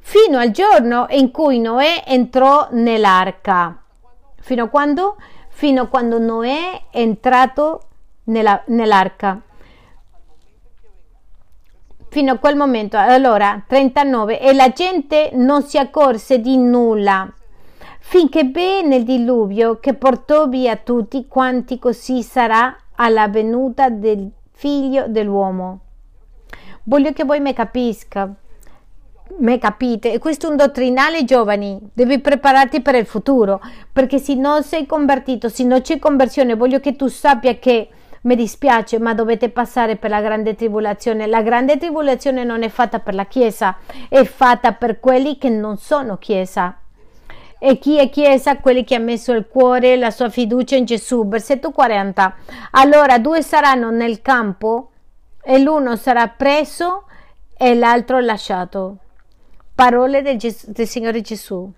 fino al giorno in cui Noè entrò nell'arca. Fino a quando? Fino a quando Noè è entrato nella, nell'arca. Fino a quel momento, allora 39, e la gente non si accorse di nulla finché venne il diluvio che portò via tutti quanti così sarà alla venuta del figlio dell'uomo. Voglio che voi mi capisca, me capite? E questo è un dottrinale giovani, devi prepararti per il futuro, perché se non sei convertito, se non c'è conversione, voglio che tu sappia che mi dispiace, ma dovete passare per la grande tribolazione. La grande tribolazione non è fatta per la Chiesa, è fatta per quelli che non sono Chiesa. E chi è Chiesa? Quelli che hanno messo il cuore, la sua fiducia in Gesù. Versetto 40. Allora due saranno nel campo e l'uno sarà preso e l'altro lasciato. Parole del, Ges- del Signore Gesù.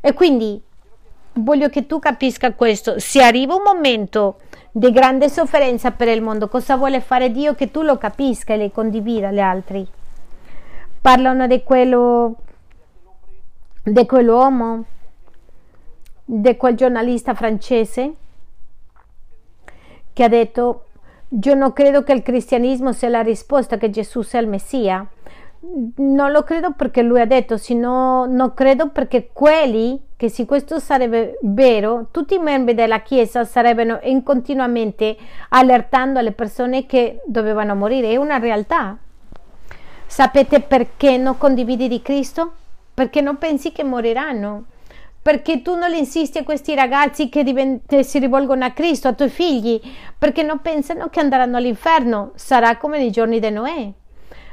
E quindi voglio che tu capisca questo. Se arriva un momento di grande sofferenza per il mondo. Cosa vuole fare Dio? Che tu lo capisca e le condivida agli altri. Parlano di quello di quell'uomo, di quel giornalista francese che ha detto io non credo che il cristianesimo sia la risposta, che Gesù sia il Messia. Non lo credo perché lui ha detto, sino non credo perché quelli che se questo sarebbe vero, tutti i membri della Chiesa sarebbero in continuamente allertando le persone che dovevano morire. È una realtà. Sapete perché non condividi di Cristo? Perché non pensi che moriranno perché tu non insisti a questi ragazzi che divent- si rivolgono a Cristo, a tuoi figli, perché non pensano che andranno all'inferno, sarà come nei giorni di Noè.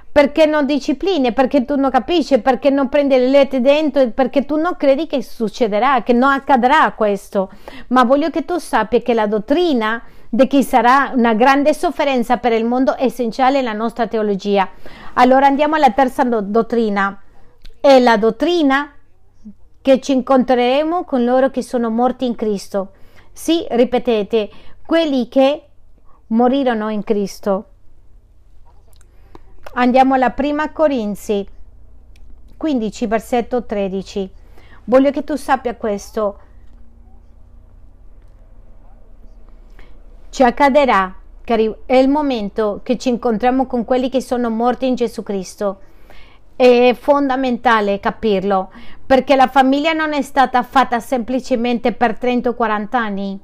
Perché non discipline, perché tu non capisci, perché non prendi le lettere dentro, perché tu non credi che succederà, che non accadrà questo. Ma voglio che tu sappia che la dottrina di chi sarà una grande sofferenza per il mondo è essenziale nella nostra teologia. Allora andiamo alla terza do- dottrina. È la dottrina che ci incontreremo con loro che sono morti in Cristo. Sì, ripetete, quelli che morirono in Cristo. Andiamo alla prima Corinzi 15, versetto 13. Voglio che tu sappia questo. Ci accadrà che è il momento che ci incontriamo con quelli che sono morti in Gesù Cristo è fondamentale capirlo perché la famiglia non è stata fatta semplicemente per 30 o 40 anni.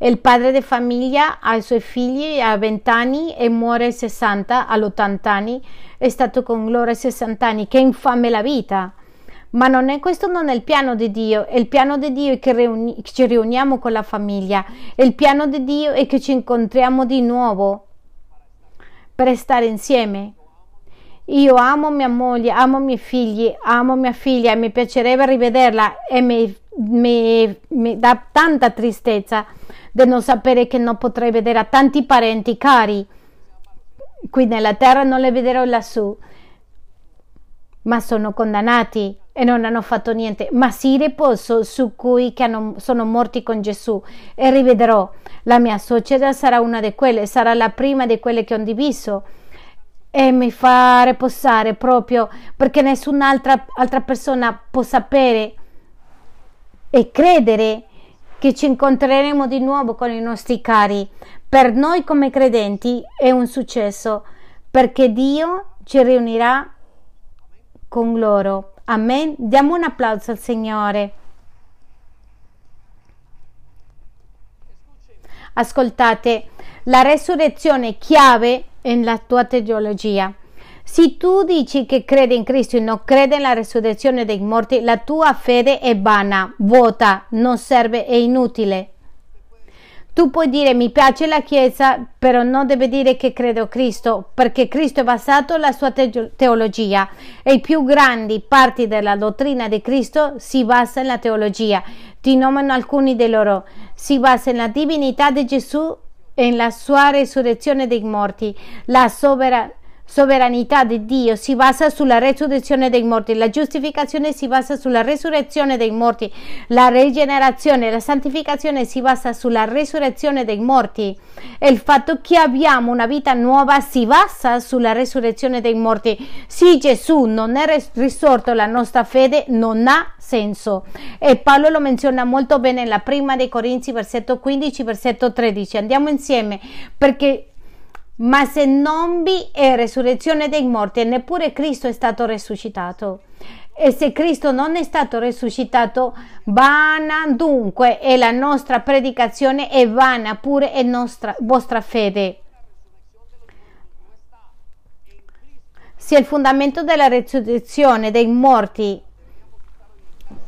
Il padre di famiglia ha i suoi figli a 20 anni e muore a 60, all'80 anni, è stato con loro a 60 anni, che infame la vita. Ma non è, questo non è il piano di Dio, il piano di Dio è che, riuni, ci riuniamo con la famiglia, il piano di Dio è che ci incontriamo di nuovo per stare insieme. Io amo mia moglie, amo i miei figli, amo mia figlia e mi piacerebbe rivederla e mi, mi, mi dà tanta tristezza di non sapere che non potrei vedere a tanti parenti cari. Qui nella terra, non le vedrò lassù, ma sono condannati e non hanno fatto niente, ma si riposo su cui hanno, sono morti con Gesù e rivedrò. La mia suocera sarà una di quelle, sarà la prima di quelle che ho diviso e mi fa riposare proprio perché nessun'altra altra persona può sapere e credere che ci incontreremo di nuovo con i nostri cari. Per noi come credenti è un successo perché Dio ci riunirà con loro. Amen. Diamo un applauso al Signore. Ascoltate, la resurrezione chiave nella tua teologia. Se tu dici che credi in Cristo e non credi nella resurrezione dei morti, la tua fede è vana, vuota, non serve, è inutile. Tu puoi dire mi piace la Chiesa, però non deve dire che credo a Cristo, perché Cristo è basato sulla sua te- teologia e i più grandi parti della dottrina di Cristo si basa nella teologia. Ti nomino alcuni di loro. Si basa nella divinità di Gesù e nella sua resurrezione dei morti. La sovrana sovranità di Dio si basa sulla resurrezione dei morti, la giustificazione si basa sulla resurrezione dei morti, la rigenerazione, la santificazione si basa sulla resurrezione dei morti il fatto che abbiamo una vita nuova si basa sulla resurrezione dei morti. Se Gesù non è risorto, la nostra fede non ha senso e Paolo lo menziona molto bene nella prima dei Corinzi, versetto 15, versetto 13. Andiamo insieme perché ma se non vi è resurrezione dei morti, neppure Cristo è stato resuscitato. E se Cristo non è stato resuscitato, vana dunque è la nostra predicazione e vana pure è nostra, vostra fede. Se il fondamento della resurrezione dei morti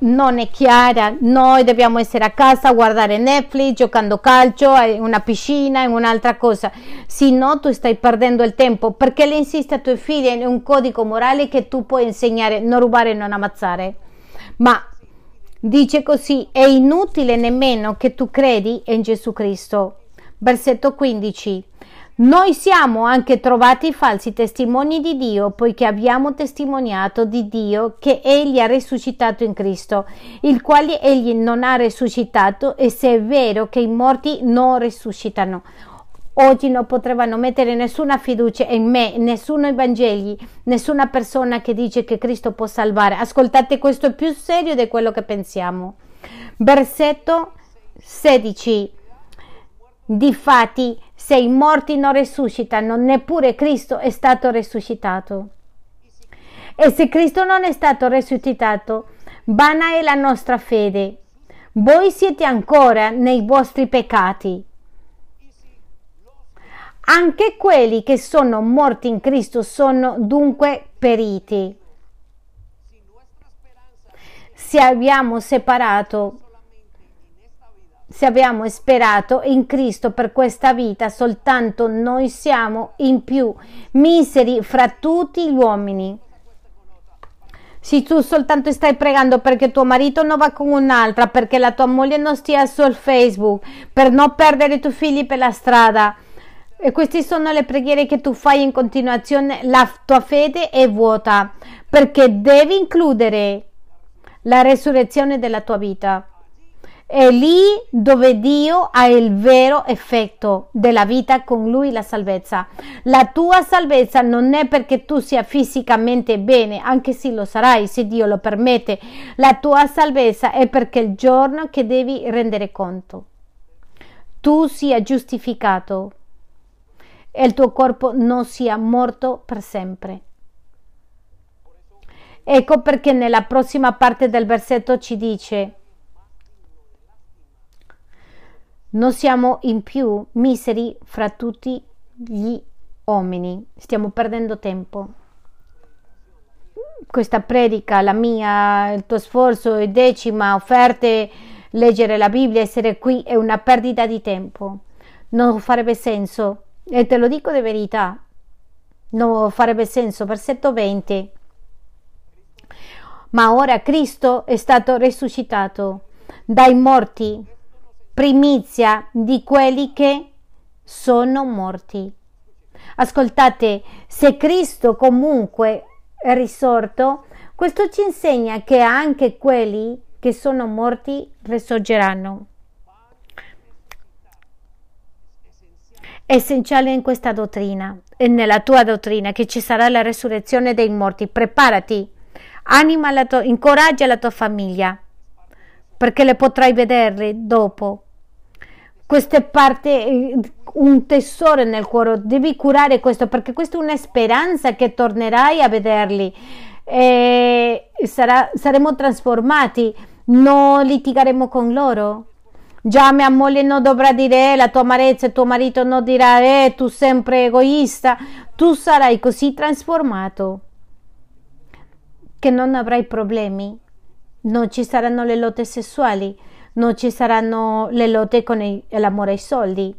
non è chiara, noi dobbiamo essere a casa a guardare Netflix, giocando calcio, in una piscina, in un'altra cosa, se no tu stai perdendo il tempo, perché le insisti a tuoi figli in un codice morale che tu puoi insegnare, non rubare e non ammazzare, ma dice così, è inutile nemmeno che tu credi in Gesù Cristo. Versetto 15. Noi siamo anche trovati falsi testimoni di Dio, poiché abbiamo testimoniato di Dio che Egli ha risuscitato in Cristo, il quale Egli non ha risuscitato, e se è vero che i morti non risuscitano. oggi non potrebbero mettere nessuna fiducia in me, nessuno Evangeli, nessuna persona che dice che Cristo può salvare. Ascoltate, questo è più serio di quello che pensiamo. Versetto 16. Difatti, se i morti non risuscitano, neppure Cristo è stato risuscitato. E se Cristo non è stato risuscitato, vana è la nostra fede. Voi siete ancora nei vostri peccati. Anche quelli che sono morti in Cristo sono dunque periti. Se abbiamo separato, se abbiamo sperato in Cristo per questa vita, soltanto noi siamo in più miseri fra tutti gli uomini. Se tu soltanto stai pregando perché tuo marito non va con un'altra, perché la tua moglie non stia sul Facebook, per non perdere i tuoi figli per la strada, e queste sono le preghiere che tu fai in continuazione, la tua fede è vuota, perché devi includere la resurrezione della tua vita. È lì dove Dio ha il vero effetto della vita con Lui la salvezza. La tua salvezza non è perché tu sia fisicamente bene, anche se lo sarai, se Dio lo permette. La tua salvezza è perché il giorno che devi rendere conto, tu sia giustificato e il tuo corpo non sia morto per sempre. Ecco perché nella prossima parte del versetto ci dice non siamo in più miseri fra tutti gli uomini, stiamo perdendo tempo. Questa predica, la mia, il tuo sforzo, e decima, offerte, leggere la Bibbia, essere qui è una perdita di tempo. Non farebbe senso e te lo dico di verità, non farebbe senso. Versetto 20. Ma ora Cristo è stato risuscitato dai morti, primizia di quelli che sono morti. Ascoltate, se Cristo comunque è risorto, questo ci insegna che anche quelli che sono morti risorgeranno. essenziale in questa dottrina e nella tua dottrina che ci sarà la resurrezione dei morti. Preparati, anima la tua, incoraggia la tua famiglia perché le potrai vederle dopo. Questa è parte, eh, un tesoro nel cuore, devi curare questo perché questa è una speranza che tornerai a vederli. E sarà, saremo trasformati, non litigheremo con loro. Già mia moglie non dovrà dire eh, la tua amarezza e tuo marito non dirà eh, tu sempre egoista. Tu sarai così trasformato che non avrai problemi. Non ci saranno le lotte sessuali, non ci saranno le lotte con l'amore ai soldi.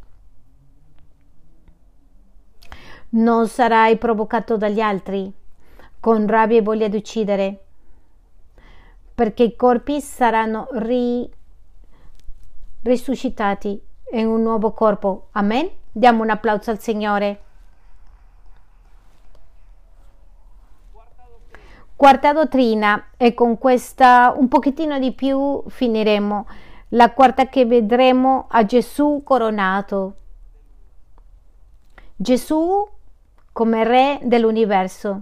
Non sarai provocato dagli altri con rabbia e voglia di uccidere, perché i corpi saranno ri risuscitati in un nuovo corpo. Amen. Diamo un applauso al Signore. Quarta dottrina e con questa un pochettino di più finiremo. La quarta che vedremo a Gesù coronato. Gesù come re dell'universo.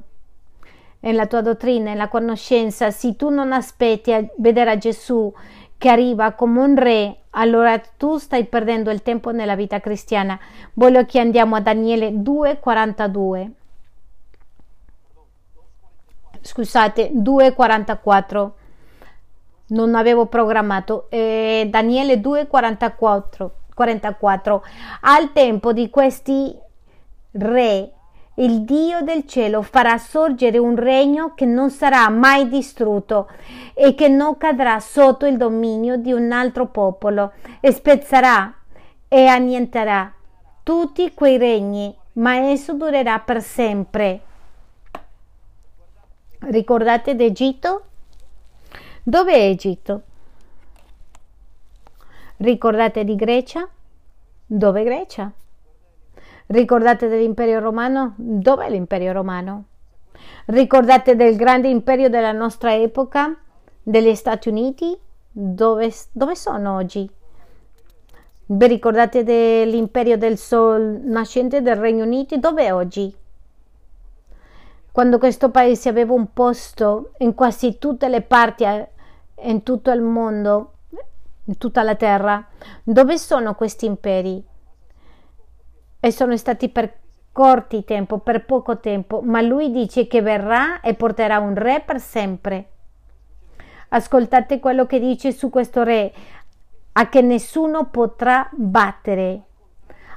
Nella tua dottrina, nella conoscenza, se tu non aspetti a vedere a Gesù che arriva come un re allora tu stai perdendo il tempo nella vita cristiana. Voglio che andiamo a Daniele 2,42. Scusate, 2,44. Non avevo programmato. Eh, Daniele 2,44. 44. Al tempo di questi re il Dio del cielo farà sorgere un regno che non sarà mai distrutto e che non cadrà sotto il dominio di un altro popolo e spezzerà e annienterà tutti quei regni, ma esso durerà per sempre. Ricordate d'Egitto? Dove è Egitto? Ricordate di Grecia? Dove è Grecia? Ricordate dell'imperio romano? Dov'è l'imperio romano? Ricordate del grande imperio della nostra epoca, degli Stati Uniti? Dove, dove sono oggi? Vi ricordate dell'imperio del sol nascente del Regno Unito? Dove è oggi? Quando questo paese aveva un posto in quasi tutte le parti in tutto il mondo, in tutta la terra, dove sono questi imperi? E sono stati per corti tempo, per poco tempo, ma lui dice che verrà e porterà un re per sempre. Ascoltate quello che dice su questo re, a che nessuno potrà battere.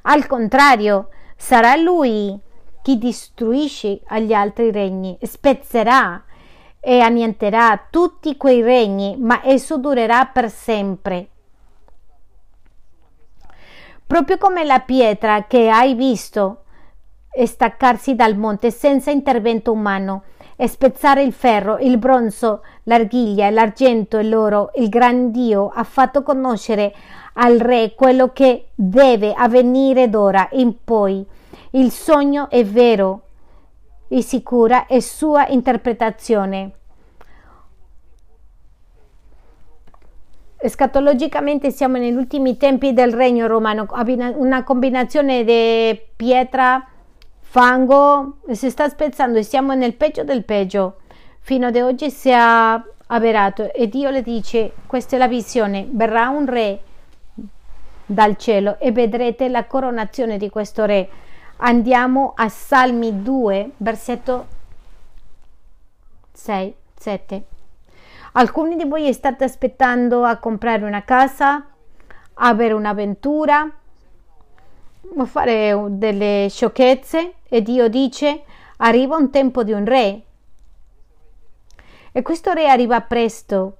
Al contrario, sarà lui chi distruisce agli altri regni, spezzerà e annienterà tutti quei regni, ma esso durerà per sempre. Proprio come la pietra che hai visto staccarsi dal monte senza intervento umano e spezzare il ferro, il bronzo, l'arghiglia, l'argento e l'oro, il gran Dio ha fatto conoscere al re quello che deve avvenire d'ora in poi. Il sogno è vero e sicura è sua interpretazione. Escatologicamente siamo negli ultimi tempi del regno romano, una combinazione di pietra, fango si sta spezzando e siamo nel peggio del peggio. Fino ad oggi si è avverato e Dio le dice, questa è la visione, verrà un re dal cielo e vedrete la coronazione di questo re. Andiamo a Salmi 2, versetto 6, 7. Alcuni di voi state aspettando a comprare una casa, avere un'avventura, fare delle sciocchezze e Dio dice arriva un tempo di un re e questo re arriva presto.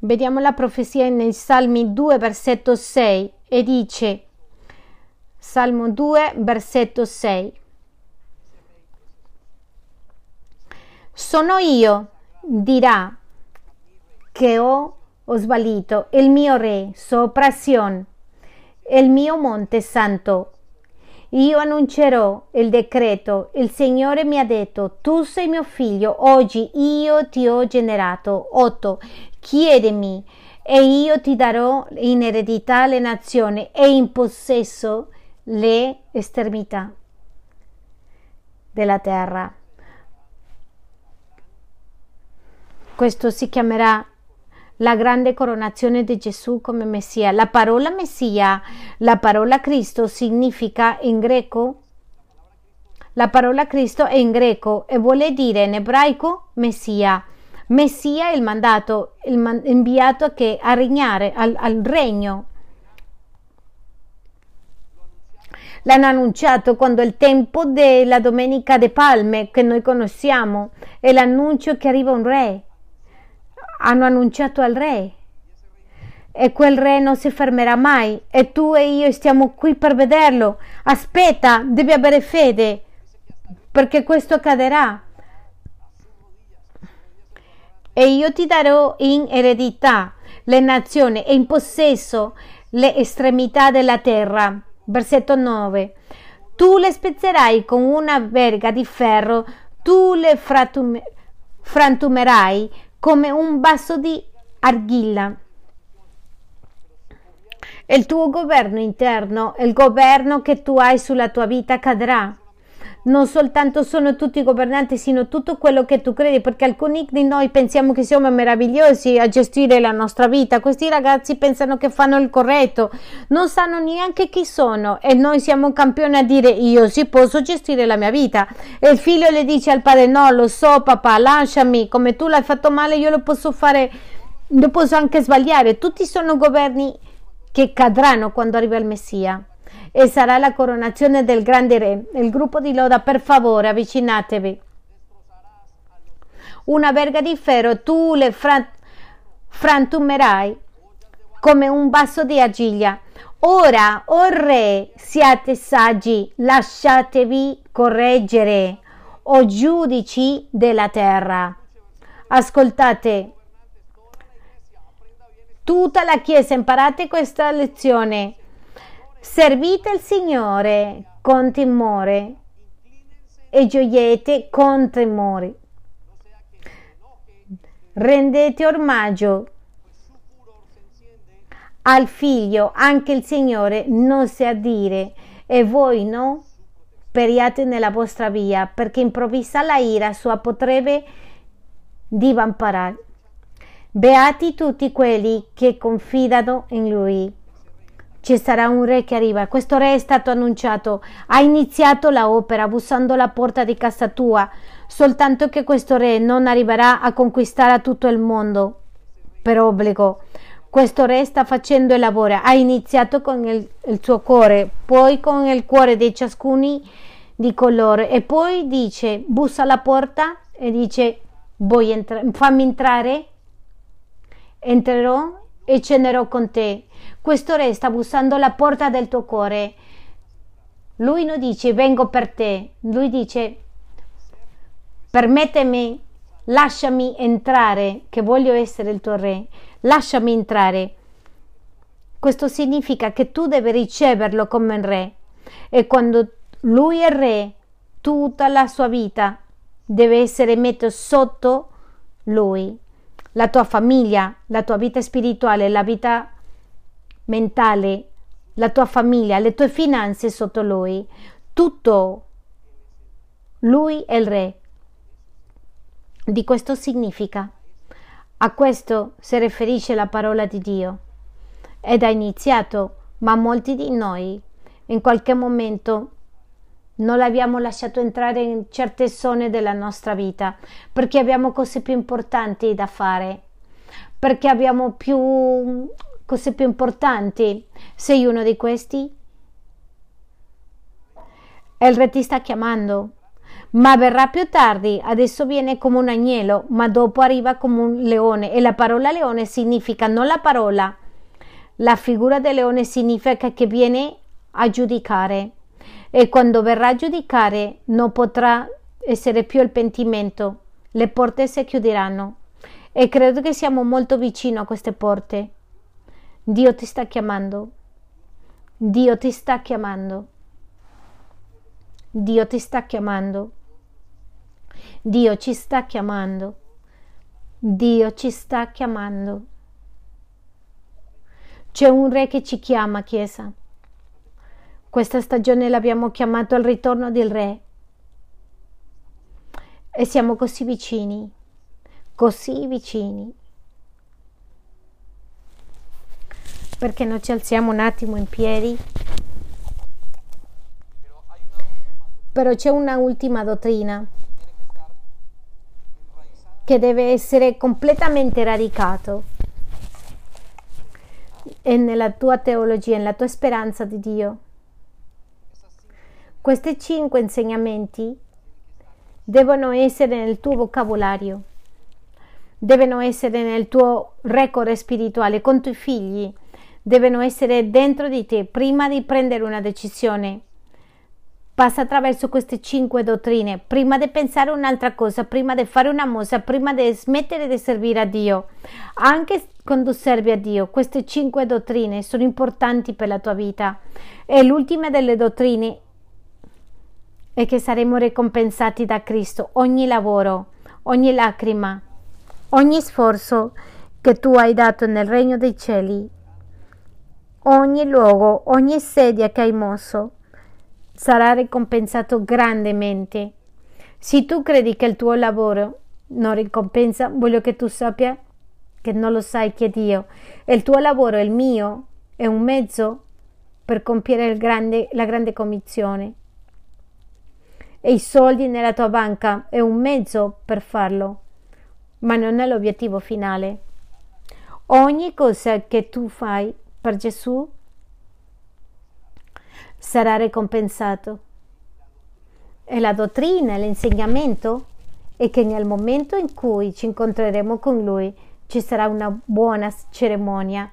Vediamo la profezia nei Salmi 2 versetto 6 e dice Salmo 2 versetto 6 Sono io, dirà, che ho, ho sbalito il mio re sopra Sion il mio monte santo. Io annuncerò il decreto. Il Signore mi ha detto, tu sei mio figlio, oggi io ti ho generato. 8. Chiedemi e io ti darò in eredità le nazioni e in possesso le estremità della terra. Questo si chiamerà la grande coronazione di Gesù come Messia. La parola Messia, la parola Cristo significa in greco la parola Cristo è in greco e vuole dire in ebraico Messia. Messia è il mandato, il man- inviato che, a regnare, al, al regno. L'hanno annunciato quando è il tempo della Domenica de Palme che noi conosciamo, è l'annuncio che arriva un re hanno annunciato al re e quel re non si fermerà mai e tu e io stiamo qui per vederlo. Aspetta, devi avere fede perché questo accadrà. E io ti darò in eredità le nazioni e in possesso le estremità della terra. Versetto 9. Tu le spezzerai con una verga di ferro, tu le frantumerai come un vaso di argilla. Il tuo governo interno, il governo che tu hai sulla tua vita cadrà non soltanto sono tutti governanti, sino tutto quello che tu credi, perché alcuni di noi pensiamo che siamo meravigliosi a gestire la nostra vita. Questi ragazzi pensano che fanno il corretto, non sanno neanche chi sono e noi siamo campioni a dire io sì posso gestire la mia vita. E il figlio le dice al padre no, lo so papà, lasciami, come tu l'hai fatto male io lo posso fare, lo posso anche sbagliare. Tutti sono governi che cadranno quando arriva il Messia e sarà la coronazione del grande re. Il gruppo di loda, per favore, avvicinatevi. Una verga di ferro tu le fra- frantumerai come un vaso di argilla. Ora, o oh re, siate saggi, lasciatevi correggere, o oh giudici della terra. Ascoltate, tutta la Chiesa, imparate questa lezione. Servite il Signore con timore e gioiete con tremore. Rendete ormaggio al figlio anche il Signore non sa dire e voi no speriate nella vostra via perché improvvisa la ira sua potrebbe divamparare. Beati tutti quelli che confidano in lui. Ci sarà un re che arriva. Questo re è stato annunciato. Ha iniziato l'opera bussando alla porta di casa tua. Soltanto che questo re non arriverà a conquistare tutto il mondo per obbligo. Questo re sta facendo il lavoro. Ha iniziato con il, il suo cuore, poi con il cuore di ciascuni di coloro e poi dice bussa alla porta e dice entra- fammi entrare entrerò e cenerò con te. Questo re sta bussando alla porta del tuo cuore. Lui non dice vengo per te. Lui dice permettimi lasciami entrare che voglio essere il tuo re. Lasciami entrare. Questo significa che tu devi riceverlo come re. E quando lui è re, tutta la sua vita deve essere messo sotto lui. La tua famiglia, la tua vita spirituale, la vita mentale, la tua famiglia, le tue finanze sotto lui. Tutto. Lui è il re. Di questo significa. A questo si riferisce la parola di Dio. Ed ha iniziato, ma molti di noi in qualche momento non l'abbiamo lasciato entrare in certe zone della nostra vita perché abbiamo cose più importanti da fare, perché abbiamo più cose più importanti. Sei uno di questi? Re ti sta chiamando, ma verrà più tardi. Adesso viene come un agnello, ma dopo arriva come un leone. E la parola leone significa non la parola, la figura del leone significa che viene a giudicare e quando verrà a giudicare non potrà essere più il pentimento, le porte si chiuderanno e credo che siamo molto vicino a queste porte. Dio ti sta chiamando. Dio ti sta chiamando. Dio ti sta chiamando. Dio ci sta chiamando. Dio ci sta chiamando. C'è un re che ci chiama, Chiesa. Questa stagione l'abbiamo chiamato il ritorno del re. E siamo così vicini, così vicini. Perché non ci alziamo un attimo in piedi? Però c'è una ultima dottrina che deve essere completamente radicato e nella tua teologia, nella tua speranza di Dio. Questi cinque insegnamenti devono essere nel tuo vocabolario, devono essere nel tuo record spirituale con i tuoi figli, devono essere dentro di te prima di prendere una decisione. Passa attraverso queste cinque dottrine, prima di pensare un'altra cosa, prima di fare una mossa, prima di smettere di servire a Dio. Anche quando servi a Dio, queste cinque dottrine sono importanti per la tua vita. E l'ultima delle dottrine e che saremo ricompensati da Cristo ogni lavoro, ogni lacrima, ogni sforzo che tu hai dato nel regno dei cieli, ogni luogo, ogni sedia che hai mosso sarà ricompensato grandemente. Se tu credi che il tuo lavoro non ricompensa, voglio che tu sappia che non lo sai che Dio. Il tuo lavoro, il mio, è un mezzo per compiere grande, la grande commissione e i soldi nella tua banca è un mezzo per farlo, ma non è l'obiettivo finale. Ogni cosa che tu fai per Gesù sarà ricompensato. E la dottrina, l'insegnamento è che nel momento in cui ci incontreremo con Lui ci sarà una buona cerimonia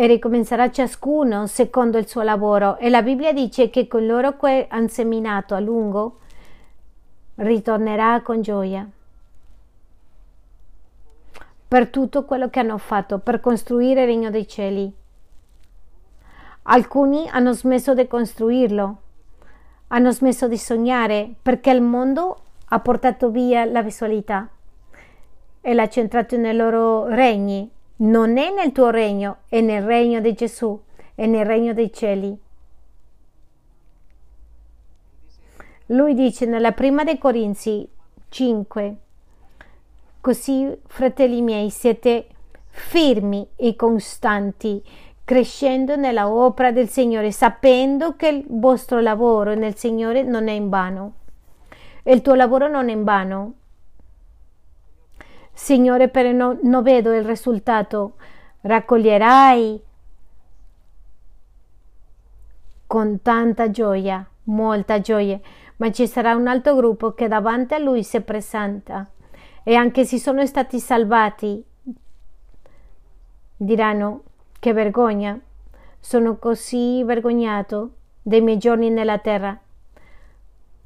e ricomincerà ciascuno secondo il suo lavoro. E la Bibbia dice che coloro che hanno seminato a lungo ritornerà con gioia per tutto quello che hanno fatto per costruire il regno dei cieli. Alcuni hanno smesso di costruirlo, hanno smesso di sognare perché il mondo ha portato via la visualità. e l'ha centrato nei loro regni. Non è nel tuo regno, è nel regno di Gesù, è nel regno dei cieli. Lui dice nella prima dei Corinzi 5, così fratelli miei siete firmi e costanti, crescendo nella opera del Signore, sapendo che il vostro lavoro nel Signore non è in vano. Il tuo lavoro non è in vano. Signore, però non, non vedo il risultato. Raccoglierai con tanta gioia, molta gioia, ma ci sarà un altro gruppo che davanti a lui si presenta. E anche se sono stati salvati. Diranno che vergogna, sono così vergognato dei miei giorni nella terra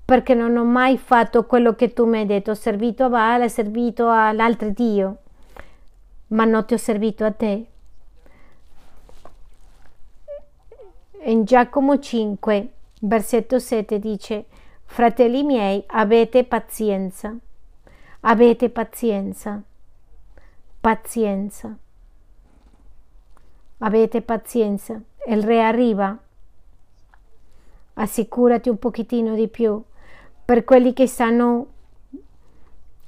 perché non ho mai fatto quello che tu mi hai detto, ho servito a Baal, ho servito all'altro Dio, ma non ti ho servito a te. In Giacomo 5, versetto 7 dice, fratelli miei, avete pazienza, avete pazienza, pazienza, avete pazienza, il re arriva, assicurati un pochettino di più per quelli che stanno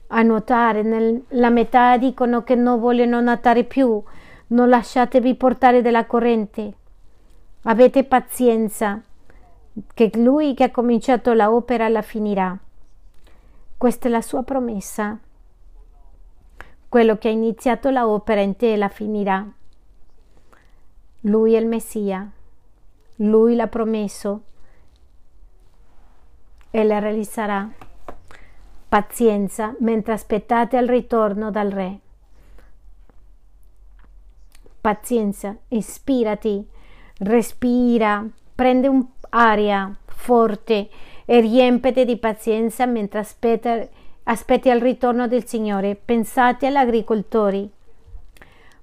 a nuotare, nella metà dicono che non vogliono nuotare più, non lasciatevi portare dalla corrente. Avete pazienza, che lui che ha cominciato l'opera la finirà. Questa è la sua promessa. Quello che ha iniziato l'opera in te la finirà. Lui è il Messia. Lui l'ha promesso e la realizzerà. Pazienza mentre aspettate il ritorno dal Re. Pazienza, ispirati, respira, prende un'aria forte e riempete di pazienza mentre aspetta, aspetti il ritorno del Signore. Pensate agli agricoltori.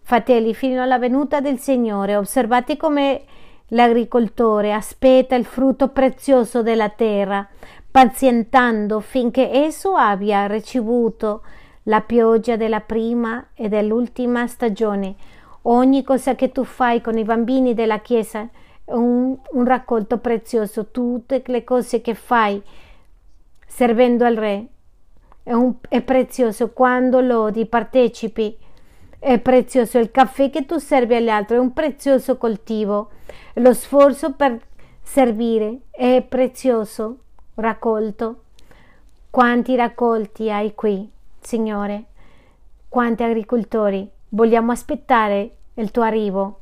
Fratelli, fino alla venuta del Signore, osservate come l'agricoltore aspetta il frutto prezioso della terra pazientando finché esso abbia ricevuto la pioggia della prima e dell'ultima stagione. Ogni cosa che tu fai con i bambini della Chiesa è un, un raccolto prezioso. Tutte le cose che fai servendo al Re è, un, è prezioso. Quando lodi, partecipi, è prezioso. Il caffè che tu servi agli altri è un prezioso coltivo. Lo sforzo per servire è prezioso raccolto. Quanti raccolti hai qui, Signore? Quanti agricoltori? Vogliamo aspettare il tuo arrivo,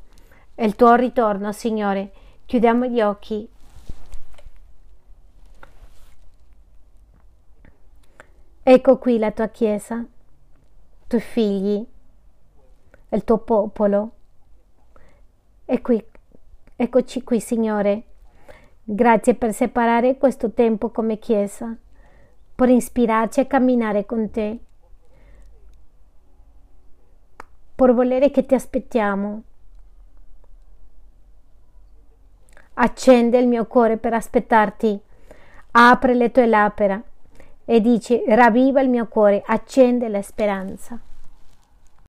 il tuo ritorno, Signore. Chiudiamo gli occhi. Ecco qui la tua Chiesa, i tuoi figli, il tuo popolo. E qui, eccoci qui, Signore Grazie per separare questo tempo come Chiesa, per ispirarci a camminare con te, per volere che ti aspettiamo. Accende il mio cuore per aspettarti, apre le tue labbra e dici ravviva il mio cuore, accende la speranza.